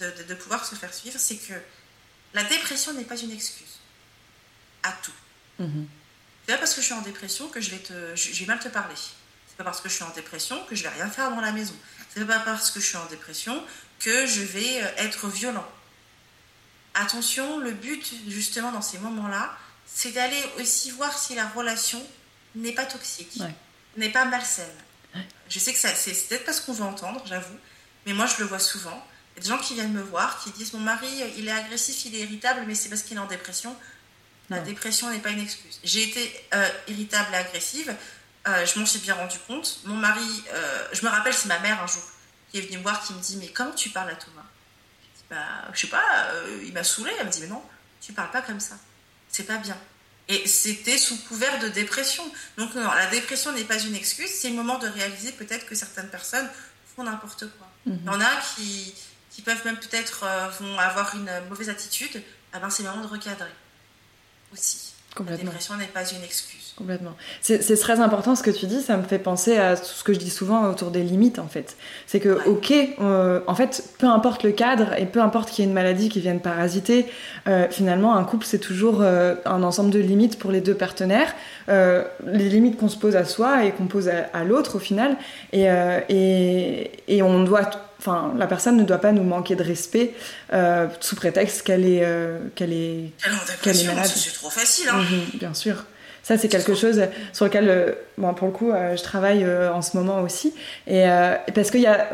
de, de, pouvoir se faire suivre C'est que la dépression n'est pas une excuse à tout. Mm-hmm. C'est pas parce que je suis en dépression que je vais, te, je, vais mal te parler. C'est pas parce que je suis en dépression que je vais rien faire dans la maison. C'est pas parce que je suis en dépression que je vais euh, être violent. Attention, le but justement dans ces moments-là, c'est d'aller aussi voir si la relation n'est pas toxique, n'est pas malsaine. Je sais que c'est peut-être pas ce qu'on veut entendre, j'avoue, mais moi je le vois souvent. Il y a des gens qui viennent me voir, qui disent Mon mari, il est agressif, il est irritable, mais c'est parce qu'il est en dépression. La dépression n'est pas une excuse. J'ai été euh, irritable et agressive. Euh, je m'en suis bien rendu compte. Mon mari, euh, je me rappelle, c'est ma mère un jour qui est venue me voir, qui me dit Mais comment tu parles à Thomas? Je dis bah, Je sais pas, il m'a saoulé. Elle me dit Mais non, tu parles pas comme ça. C'est pas bien. Et c'était sous couvert de dépression. Donc, non, la dépression n'est pas une excuse. C'est le moment de réaliser peut-être que certaines personnes font n'importe quoi. Mhm. Il y en a qui, qui peuvent même peut-être vont avoir une mauvaise attitude. Ah ben, c'est le moment de recadrer aussi. La dépression n'est pas une excuse.
Complètement. C'est très important ce que tu dis, ça me fait penser à tout ce que je dis souvent autour des limites en fait. C'est que, ok, en fait, peu importe le cadre et peu importe qu'il y ait une maladie qui vienne parasiter, euh, finalement, un couple c'est toujours euh, un ensemble de limites pour les deux partenaires. Euh, les limites qu'on se pose à soi et qu'on pose à, l'autre au final. Et, et, et on doit Enfin, la personne ne doit pas nous manquer de respect euh, sous prétexte qu'elle est, euh, qu'elle est,
qu'elle est malade. C'est trop facile, hein.
Mhm, bien sûr. Ça, c'est quelque chose sur lequel, euh, bon, pour le coup, je travaille en ce moment aussi. Et parce qu'il y a,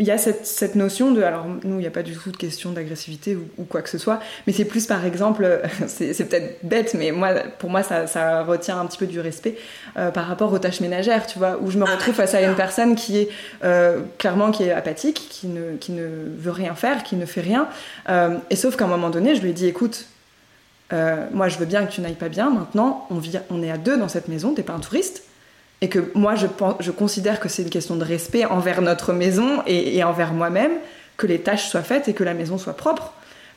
il y a cette, cette, notion de. Alors, nous, il n'y a pas du tout de question d'agressivité ou, quoi que ce soit, mais c'est plus par exemple, c'est peut-être bête, mais moi, pour moi, ça, ça, retient un petit peu du respect euh, par rapport aux tâches ménagères, tu vois, où je me retrouve face à une personne qui est euh, clairement qui est apathique, qui ne, qui ne veut rien faire, qui ne fait rien. Euh, et sauf qu'à un moment donné, je lui ai dit écoute, moi, je veux bien que tu n'ailles pas bien, maintenant, on, vit, on est à deux dans cette maison, t'es pas un touriste et que moi je, pense, je considère que c'est une question de respect envers notre maison et, envers moi-même, que les tâches soient faites et que la maison soit propre.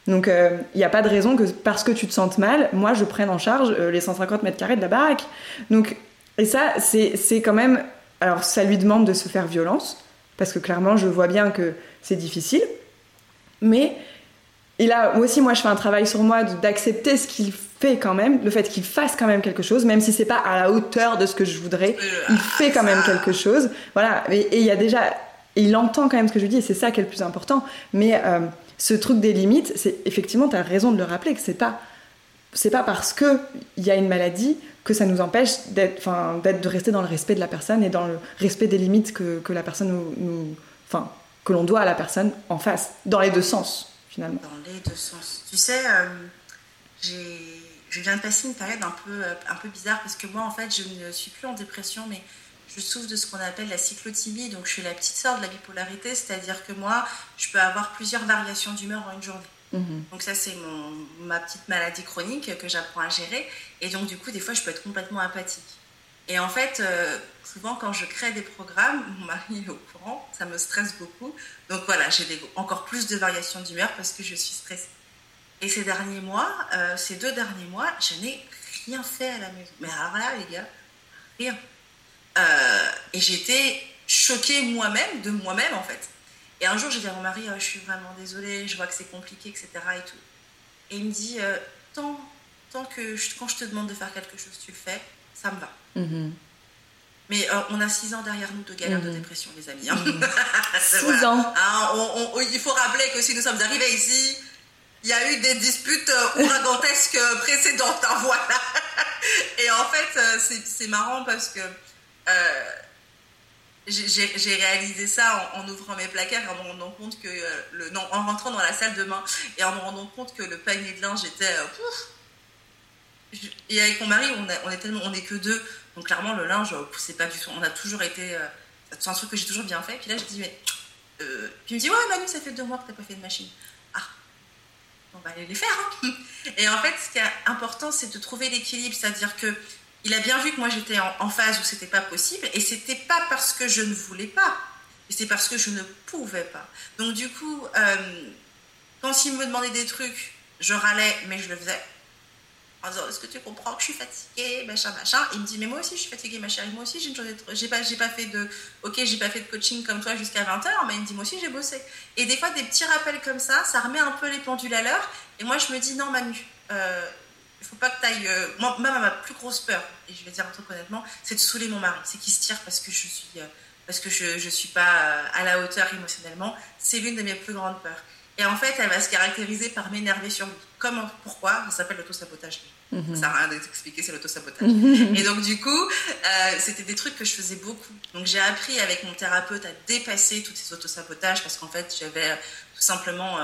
Donc il euh, n'y a pas de raison que parce que tu te sentes mal, moi je prenne en charge euh, les 150 mètres carrés de la baraque. Donc, et ça, c'est quand même... Alors ça lui demande de se faire violence, parce que clairement je vois bien que c'est difficile, mais... Et là, aussi, moi, je fais un travail sur moi d'accepter ce qu'il fait quand même, le fait qu'il fasse quand même quelque chose, même si c'est pas à la hauteur de ce que je voudrais, il fait quand même quelque chose. Voilà, et il y a déjà, il entend quand même ce que je dis, et c'est ça qui est le plus important. Mais euh, ce truc des limites, c'est effectivement, tu as raison de le rappeler, que c'est pas, c'est pas parce que il y a une maladie que ça nous empêche d'être, de rester dans le respect de la personne et dans le respect des limites que, que la personne nous, enfin, que l'on doit à la personne en face, dans les deux sens finalement.
Dans les deux sens. Tu sais, euh, j'ai je viens de passer une période un peu, euh, un peu bizarre parce que moi, en fait, je ne suis plus en dépression, mais je souffre de ce qu'on appelle la cyclothymie. Donc, je suis la petite sœur de la bipolarité, c'est-à-dire que moi, je peux avoir plusieurs variations d'humeur en une journée. Mhm. Donc, ça, c'est ma petite maladie chronique que j'apprends à gérer. Et donc, du coup, des fois, je peux être complètement apathique. Et en fait, euh, souvent, quand je crée des programmes, mon mari est au courant, ça me stresse beaucoup. Donc, voilà, j'ai encore plus de variations d'humeur parce que je suis stressée. Et ces derniers mois, euh, ces deux derniers mois, je n'ai rien fait à la maison. Mais alors là, les gars, rien. Euh, et j'étais choquée moi-même, de moi-même en fait. Et un jour, j'ai dit à mon mari, oh, je suis vraiment désolée, je vois que c'est compliqué, etc. Et, tout. et il me dit, euh, tant, tant que quand je te demande de faire quelque chose, tu le fais, ça me va. Mm-hmm. Mais on a six ans derrière nous de galère de mm-hmm. dépression, les amis. Hein.
Mm-hmm. six ans.
Hein, il faut rappeler que si nous sommes arrivés ici, il y a eu des disputes euh, ouragantesques précédentes, hein, voilà. Et en fait, euh, c'est marrant parce que euh, j'ai réalisé ça en, ouvrant mes placards et en me rendant compte que le non, en rentrant dans la salle de bain et en me rendant compte que le panier de linge était et avec mon mari on, on est tellement on est que deux. Donc clairement le linge c'est pas du tout on a toujours été c'est un truc que j'ai toujours bien fait. Puis là je dis mais puis il me dit ouais Manu ça fait deux mois que t'as pas fait de machine on va aller les faire. Hein. Et en fait, ce qui est important, c'est de trouver l'équilibre, c'est-à-dire que il a bien vu que moi j'étais en, phase où c'était pas possible et c'était pas parce que je ne voulais pas, c'est parce que je ne pouvais pas. Donc du coup, euh, quand il me demandait des trucs, je râlais, mais je le faisais. En disant, est-ce que tu comprends que je suis fatiguée, machin, machin. Il me dit, mais moi aussi je suis fatiguée, ma chérie, moi aussi j'ai une journée J'ai pas, j'ai pas fait de. Ok, j'ai pas fait de coaching comme toi jusqu'à 20h, mais il me dit, moi aussi j'ai bossé. Et des fois, des petits rappels comme ça, ça remet un peu les pendules à l'heure. Et moi, je me dis, non, Manu, euh, il faut pas que tu ailles. Euh, moi, ma plus grosse peur, et je vais dire un truc honnêtement, c'est de saouler mon mari. C'est qu'il se tire parce que je suis, euh, parce que je, je suis pas euh, à la hauteur émotionnellement. C'est l'une de mes plus grandes peurs. Et en fait, elle va se caractériser par m'énerver sur lui. Comment Pourquoi? Ça s'appelle l'autosabotage. Mm Ça sert à rien d'expliquer, c'est l'autosabotage. Et donc, du coup, c'était des trucs que je faisais beaucoup. Donc, j'ai appris avec mon thérapeute à dépasser tous ces autosabotages parce qu'en fait, j'avais tout simplement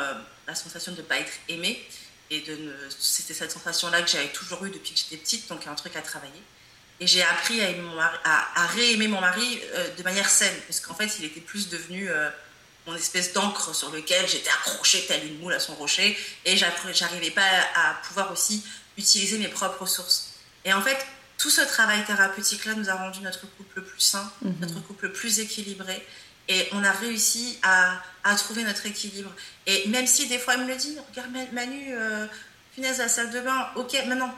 la sensation de ne pas être aimée. Et de c'était cette sensation-là que j'avais toujours eue depuis que j'étais petite, donc un truc à travailler. Et j'ai appris à, aimer mon mari, à, réaimer mon mari euh, de manière saine, parce qu'en fait, il était plus devenu euh, mon espèce d'encre sur lequel j'étais accrochée telle une moule à son rocher, et j'arrivais pas à pouvoir aussi utiliser mes propres ressources. Et en fait, tout ce travail thérapeutique-là nous a rendu notre couple plus sain, mhm. notre couple plus équilibré. Et on a réussi à, à, trouver notre équilibre. Et même si des fois elle me le dit, regarde Manu, euh, punaise, la salle de bain, ok, maintenant,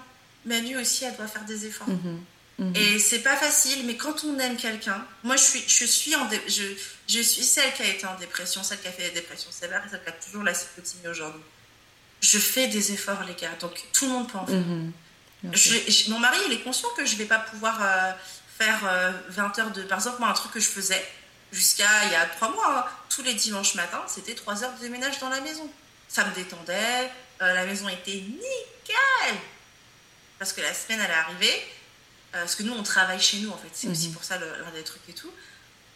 Manu aussi, elle doit faire des efforts. Mhm. Mhm. Et c'est pas facile, mais quand on aime quelqu'un, moi je suis, je suis en je, je, suis celle qui a été en dépression, celle qui a fait des dépressions sévères et celle qui a toujours la cyclotimie aujourd'hui. Je fais des efforts, les gars, donc tout le monde peut en faire. Mhm. mon mari, il est conscient que je vais pas pouvoir euh, faire 20 euh, heures de. Par exemple, moi, un truc que je faisais, jusqu'à il y a trois mois, hein. tous les dimanches matins, c'était trois heures de déménage dans la maison. Ça me détendait, euh, la maison était nickel. Parce que la semaine, elle est arrivée, parce que nous, on travaille chez nous, en fait. C'est aussi mhm. pour ça l'un des trucs et tout.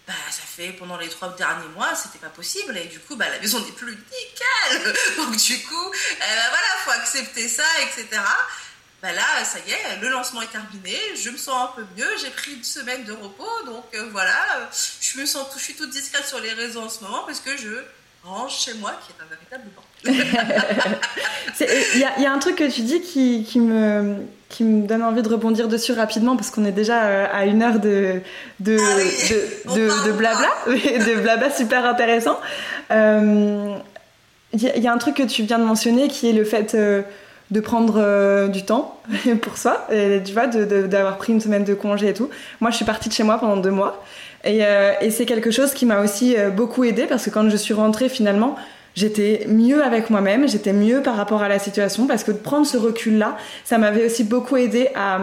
Bah, ça fait pendant les trois derniers mois, c'était pas possible. Et du coup, bah, la maison n'est plus nickel. Donc, du coup, euh, bah, voilà, faut accepter ça, etc bah là, ça y est, le lancement est terminé, je me sens un peu mieux, j'ai pris une semaine de repos, donc euh, voilà, je me sens, je suis toute discrète sur les réseaux en ce moment parce que je range chez moi, qui est un véritable bordel.
Il y, y, a un truc que tu dis qui, qui, me, qui me donne envie de rebondir dessus rapidement parce qu'on est déjà euh, à une heure de, de,
ah
de, de, blabla, de blabla super intéressant. Euh, il y, a un truc que tu viens de mentionner qui est le fait de prendre euh, du temps pour soi, et, tu vois, d'avoir pris une semaine de congé et tout. Moi, je suis partie de chez moi pendant deux mois, et, euh, et c'est quelque chose qui m'a aussi euh, beaucoup aidé parce que quand je suis rentrée, finalement, j'étais mieux avec moi-même, j'étais mieux par rapport à la situation parce que de prendre ce recul-là, ça m'avait aussi beaucoup aidé à,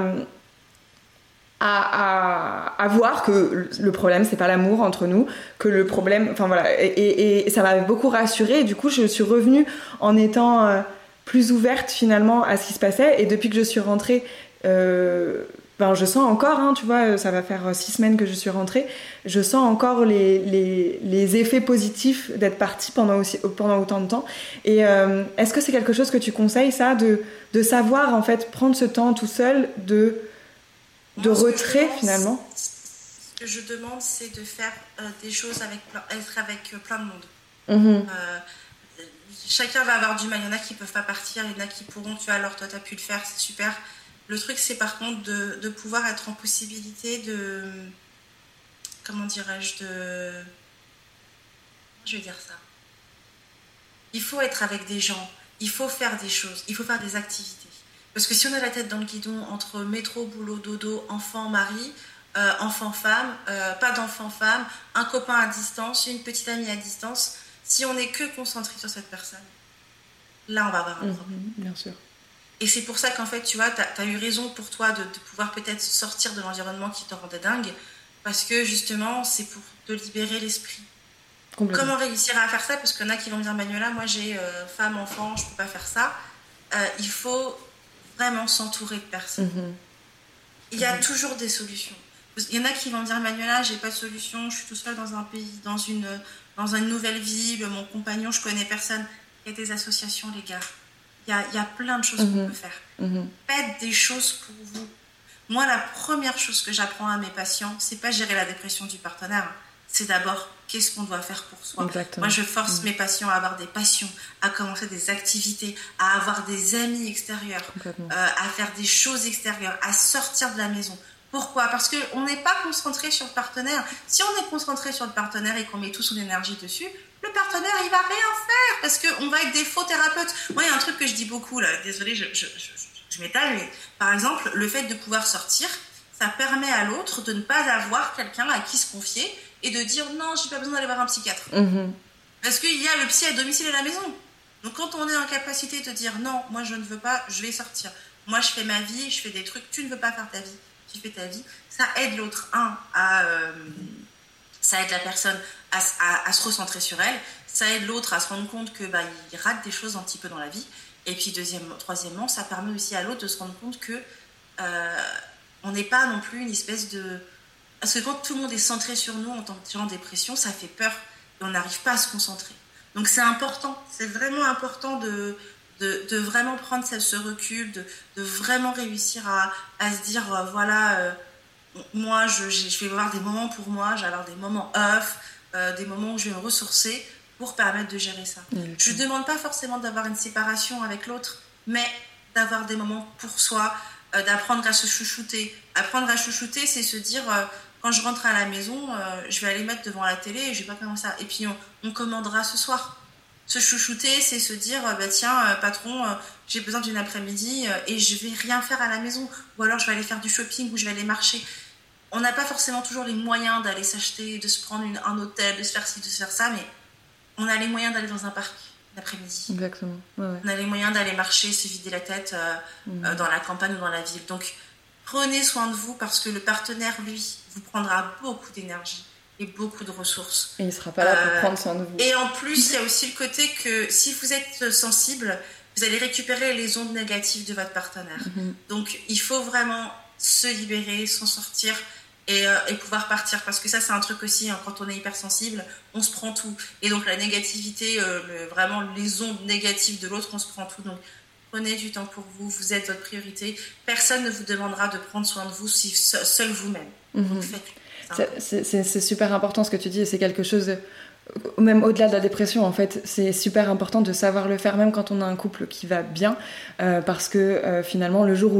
à, à, voir que le problème c'est pas l'amour entre nous, que le problème, enfin voilà, et, ça m'avait beaucoup rassuré. Et du coup, je suis revenue en étant plus ouverte finalement à ce qui se passait. Et depuis que je suis rentrée, euh, ben, je sens encore, hein, tu vois, ça va faire six semaines que je suis rentrée, je sens encore les, les, les effets positifs d'être partie pendant, aussi, pendant autant de temps. Et euh, est-ce que c'est quelque chose que tu conseilles, ça, de, de savoir en fait prendre ce temps tout seul de, de retrait finalement
Ce que je demande, c'est de faire euh, des choses avec, être avec plein de monde.
Mmh
chacun va avoir du mal. Il y en a qui peuvent pas partir, il y en a qui pourront. Tu vois, alors toi, tu as pu le faire, c'est super. Le truc, c'est par contre de, de, pouvoir être en possibilité de. Comment dirais-je De. Je vais dire ça? Il faut être avec des gens, il faut faire des choses, il faut faire des activités. Parce que si on a la tête dans le guidon entre métro, boulot, dodo, enfant, mari, euh, enfant, femme, euh, pas d'enfant, femme, un copain à distance, une petite amie à distance, si on n'est que concentré sur cette personne, là, on va avoir un mhm, problème.
bien sûr.
Et c'est pour ça qu'en fait, tu vois, tu as, eu raison pour toi de, pouvoir peut-être sortir de l'environnement qui te rendait dingue, parce que justement, c'est pour te libérer l'esprit. Comment réussir à faire ça? Parce qu'il y en a qui vont me dire, Manuela, moi j'ai euh, femme, enfant, je ne peux pas faire ça. Euh, il faut vraiment s'entourer de personnes. Mhm. Il y a mhm. toujours des solutions. Il y en a qui vont me dire, Manuela, j'ai pas de solution, je suis tout seul dans un pays, dans une, dans une nouvelle ville, mon compagnon, je connais personne. Il y a des associations, les gars. Il y a, il y a plein de choses qu'on mhm. peut faire.
Mhm.
Faites des choses pour vous. Moi, la première chose que j'apprends à mes patients, c'est pas gérer la dépression du partenaire, c'est d'abord qu'est-ce qu'on doit faire pour soi. Moi, je force mm. mes patients à avoir des passions, à commencer des activités, à avoir des amis extérieurs, euh, à faire des choses extérieures, à sortir de la maison. Pourquoi? Parce qu'on n'est pas concentré sur le partenaire. Si on est concentré sur le partenaire et qu'on met toute son énergie dessus, le partenaire, il va rien faire parce qu'on va être des faux thérapeutes. Moi, il y a un truc que je dis beaucoup, là, désolé, je, je, je m'étale, mais par exemple, le fait de pouvoir sortir, ça permet à l'autre de ne pas avoir quelqu'un à qui se confier et de dire non, j'ai pas besoin d'aller voir un psychiatre. Mhm. Parce qu'il y a le psy à domicile à la maison. Donc quand on est en capacité de dire non, moi je ne veux pas, je vais sortir. Moi je fais ma vie, je fais des trucs, tu ne veux pas faire ta vie, tu fais ta vie. Ça aide l'autre, un, à... Euh, ça aide la personne à, se recentrer sur elle. Ça aide l'autre à se rendre compte que bah, il rate des choses un petit peu dans la vie. Et puis deuxième, troisièmement, ça permet aussi à l'autre de se rendre compte que euh, on n'est pas non plus une espèce de parce que quand tout le monde est centré sur nous en tant que en dépression, ça fait peur et on n'arrive pas à se concentrer. Donc c'est important, c'est vraiment important de, de, vraiment prendre ce, recul, de, vraiment réussir à, à se dire, voilà, euh, moi je, je, vais avoir des moments pour moi, j'ai avoir des moments off, euh, des moments où je vais me ressourcer pour permettre de gérer ça. Je ne demande pas forcément d'avoir une séparation avec l'autre, mais d'avoir des moments pour soi, d'apprendre à se chouchouter. Apprendre à chouchouter, c'est se dire, quand je rentre à la maison, euh, je vais aller mettre devant la télé et je vais pas commencer ça. Et puis on, commandera ce soir. Se chouchouter, c'est se dire, euh, bah tiens, euh, patron, j'ai besoin d'une après-midi et je vais rien faire à la maison. Ou alors je vais aller faire du shopping ou je vais aller marcher. On n'a pas forcément toujours les moyens d'aller s'acheter, de se prendre un hôtel, de se faire ci, de se faire ça, mais on a les moyens d'aller dans un parc l'après-midi.
Exactement.
On a les moyens d'aller marcher, se vider la tête mmh. dans la campagne ou dans la ville. Donc prenez soin de vous parce que le partenaire, lui, vous prendra beaucoup d'énergie et beaucoup de ressources.
Et il ne sera pas là pour euh, prendre soin de vous.
Et en plus, il y a aussi le côté que si vous êtes sensible, vous allez récupérer les ondes négatives de votre partenaire. Mhm. Donc, il faut vraiment se libérer, s'en sortir et, euh, et, pouvoir partir. Parce que ça, c'est un truc aussi, hein, quand on est hypersensible, on se prend tout. Et donc, la négativité, euh, vraiment les ondes négatives de l'autre, on se prend tout. Donc, prenez du temps pour vous, vous êtes votre priorité. Personne ne vous demandera de prendre soin de vous si seul vous-même. Mhm.
C'est super important ce que tu dis et c'est quelque chose, même au-delà de la dépression en fait, c'est super important de savoir le faire même quand on a un couple qui va bien euh, parce que euh, finalement le jour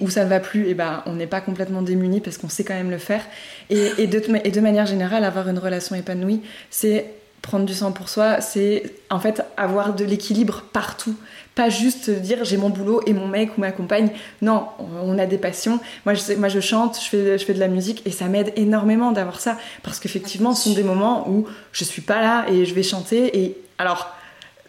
où, ça ne va plus, et eh ben, on n'est pas complètement démuni parce qu'on sait quand même le faire. Et, et, de, et de manière générale, avoir une relation épanouie, c'est prendre du sang pour soi, c'est en fait avoir de l'équilibre partout. Pas juste dire j'ai mon boulot et mon mec ou ma compagne. Non, on a des passions. Moi, je, moi, je chante, je fais, je fais de la musique et ça m'aide énormément d'avoir ça. Parce qu'effectivement, ce sont des moments où je suis pas là et je vais chanter. Et alors,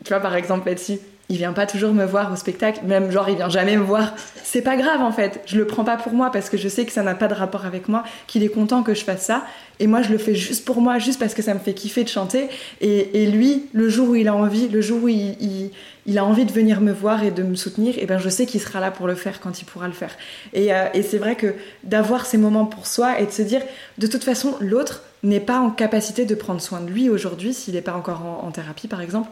tu vois, par exemple, là-dessus, il vient pas toujours me voir au spectacle, même genre il vient jamais me voir. C'est pas grave en fait, je le prends pas pour moi parce que je sais que ça n'a pas de rapport avec moi, qu'il est content que je fasse ça. Et moi je le fais juste pour moi, juste parce que ça me fait kiffer de chanter. Et, lui, le jour où il a envie, le jour où il, a envie de venir me voir et de me soutenir, et ben je sais qu'il sera là pour le faire quand il pourra le faire. Et, euh, et c'est vrai que d'avoir ces moments pour soi et de se dire, de toute façon, l'autre n'est pas en capacité de prendre soin de lui aujourd'hui s'il n'est pas encore en, thérapie par exemple.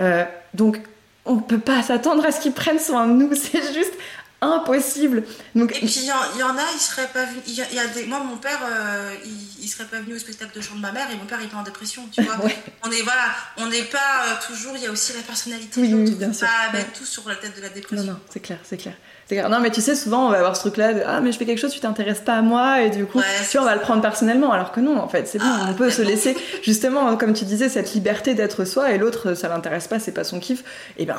Euh, donc on peut pas s'attendre à ce qu'ils prennent soin de nous, c'est juste impossible.
Donc, et puis il y, en a, ils seraient pas venus. Il y, a des, moi, mon père, euh, il, serait pas venu au spectacle de chant de ma mère et mon père il est en dépression, tu vois. On est voilà, on n'est pas euh, toujours. Il y a aussi la personnalité.
Oui, oui, bien sûr.
Pas mettre tout sur la tête de la dépression.
Non, non, c'est clair, c'est clair. Non, mais tu sais, souvent, on va avoir ce truc-là de Ah, mais je fais quelque chose, tu t'intéresses pas à moi, et du coup, tu vois, on va le prendre personnellement, alors que non, en fait, c'est bon, ah, on peut se laisser, justement, comme tu disais, cette liberté d'être soi, et l'autre, ça l'intéresse pas, c'est pas son kiff, et ben,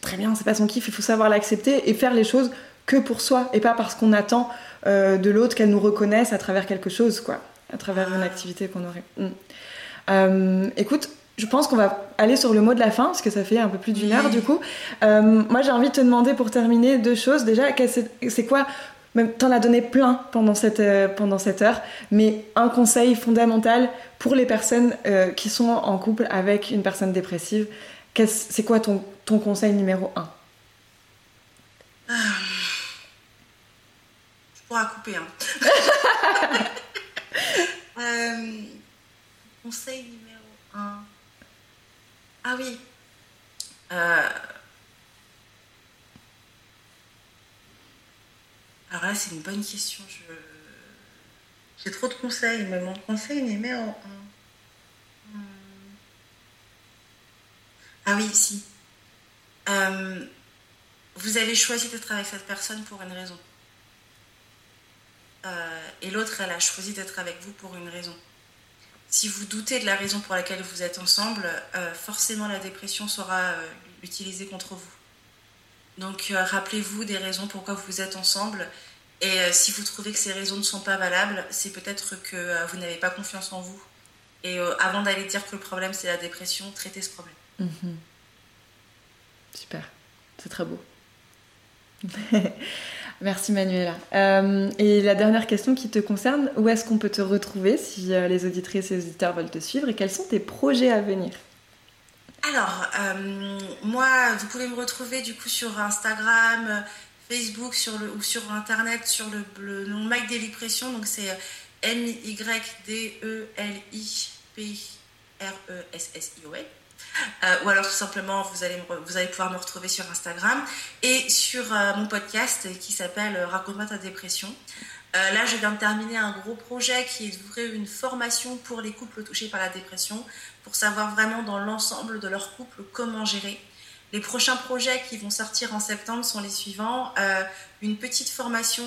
très bien, c'est pas son kiff, il faut savoir l'accepter et faire les choses que pour soi, et pas parce qu'on attend euh, de l'autre qu'elle nous reconnaisse à travers quelque chose, quoi, à travers une activité qu'on aurait. Mm. Euh, écoute, je pense qu'on va aller sur le mot de la fin, parce que ça fait un peu plus d'une heure du coup. Euh, moi, j'ai envie de te demander pour terminer deux choses. Déjà, c'est quoi même t'en as donné plein pendant cette, euh, pendant cette heure, mais un conseil fondamental pour les personnes euh, qui sont en couple avec une personne dépressive, c'est quoi ton, ton conseil numéro un?
Je pourrais couper, hein. conseil numéro un. Ah oui. Alors là, c'est une bonne question. J'ai trop de conseils. mais mon conseil, mais mais en... Hmm. Ah oui, si. Euh, vous avez choisi d'être avec cette personne pour une raison. Euh, et l'autre, elle a choisi d'être avec vous pour une raison. Si vous doutez de la raison pour laquelle vous êtes ensemble, euh, forcément la dépression sera utilisée contre vous. Donc rappelez-vous des raisons pourquoi vous êtes ensemble. Et si vous trouvez que ces raisons ne sont pas valables, c'est peut-être que vous n'avez pas confiance en vous. Et avant d'aller dire que le problème c'est la dépression, traitez ce problème. Mhm.
Super, c'est très beau. Merci Manuela. Euh, et la dernière question qui te concerne, où est-ce qu'on peut te retrouver si euh, les auditrices et les auditeurs veulent te suivre et quels sont tes projets à venir?
Alors, euh, moi, vous pouvez me retrouver du coup sur Instagram, Facebook sur le, ou sur Internet sur le, le nom Mike donc c'est M-Y-D-E-L-I-P-R-E-S-S-I-O-N. Euh, ou alors tout simplement vous allez, vous allez pouvoir me retrouver sur Instagram et sur euh, mon podcast qui s'appelle euh, Raconte-moi ta dépression. là, je viens de terminer un gros projet qui est d'ouvrir une formation pour les couples touchés par la dépression pour savoir vraiment dans l'ensemble de leur couple comment gérer. Les prochains projets qui vont sortir en septembre sont les suivants. une petite formation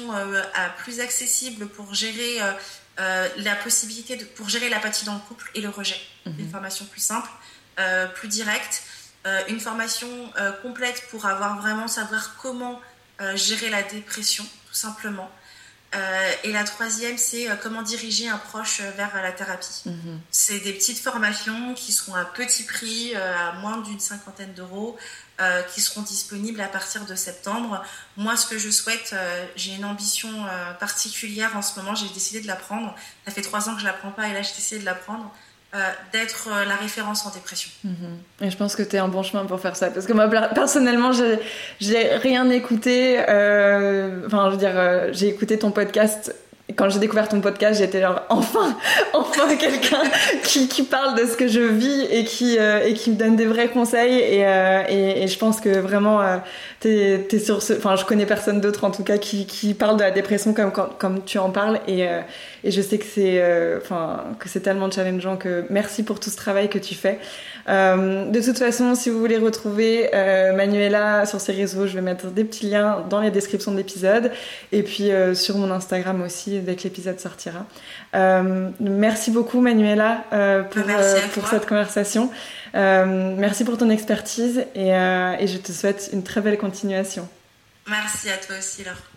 plus accessible pour gérer la possibilité de, pour gérer l'apathie dans le couple et le rejet. Une mhm. formation plus simple. Euh, plus directe, euh, une formation euh, complète pour avoir vraiment savoir comment gérer la dépression, tout simplement. et la troisième, c'est comment diriger un proche vers la thérapie. Mhm. C'est des petites formations qui seront à petit prix, à moins d'une cinquantaine d'euros, qui seront disponibles à partir de septembre. Moi, ce que je souhaite, j'ai une ambition particulière en ce moment, j'ai décidé de la prendre. Ça fait trois ans que je la prends pas et là, j'ai décidé de la prendre. Euh, d'être euh, la référence en dépression.
Mhm. Et je pense que tu es en bon chemin pour faire ça. Parce que moi, personnellement, j'ai rien écouté. Euh, enfin, je veux dire, j'ai écouté ton podcast quand j'ai découvert ton podcast, j'étais genre enfin, enfin quelqu'un qui, qui, parle de ce que je vis et qui euh, et qui me donne des vrais conseils et, euh, et, je pense que vraiment euh, t'es es sur ce, enfin je connais personne d'autre en tout cas qui, qui parle de la dépression comme comme tu en parles et euh, et je sais que c'est enfin que c'est tellement challengeant que merci pour tout ce travail que tu fais. Euh, de toute façon, si vous voulez retrouver euh, Manuela sur ses réseaux, je vais mettre des petits liens dans les descriptions de l'épisode et puis euh, sur mon Instagram aussi dès que l'épisode sortira. merci beaucoup Manuela pour, pour cette conversation. merci pour ton expertise et, et je te souhaite une très belle continuation.
Merci à toi aussi Laure.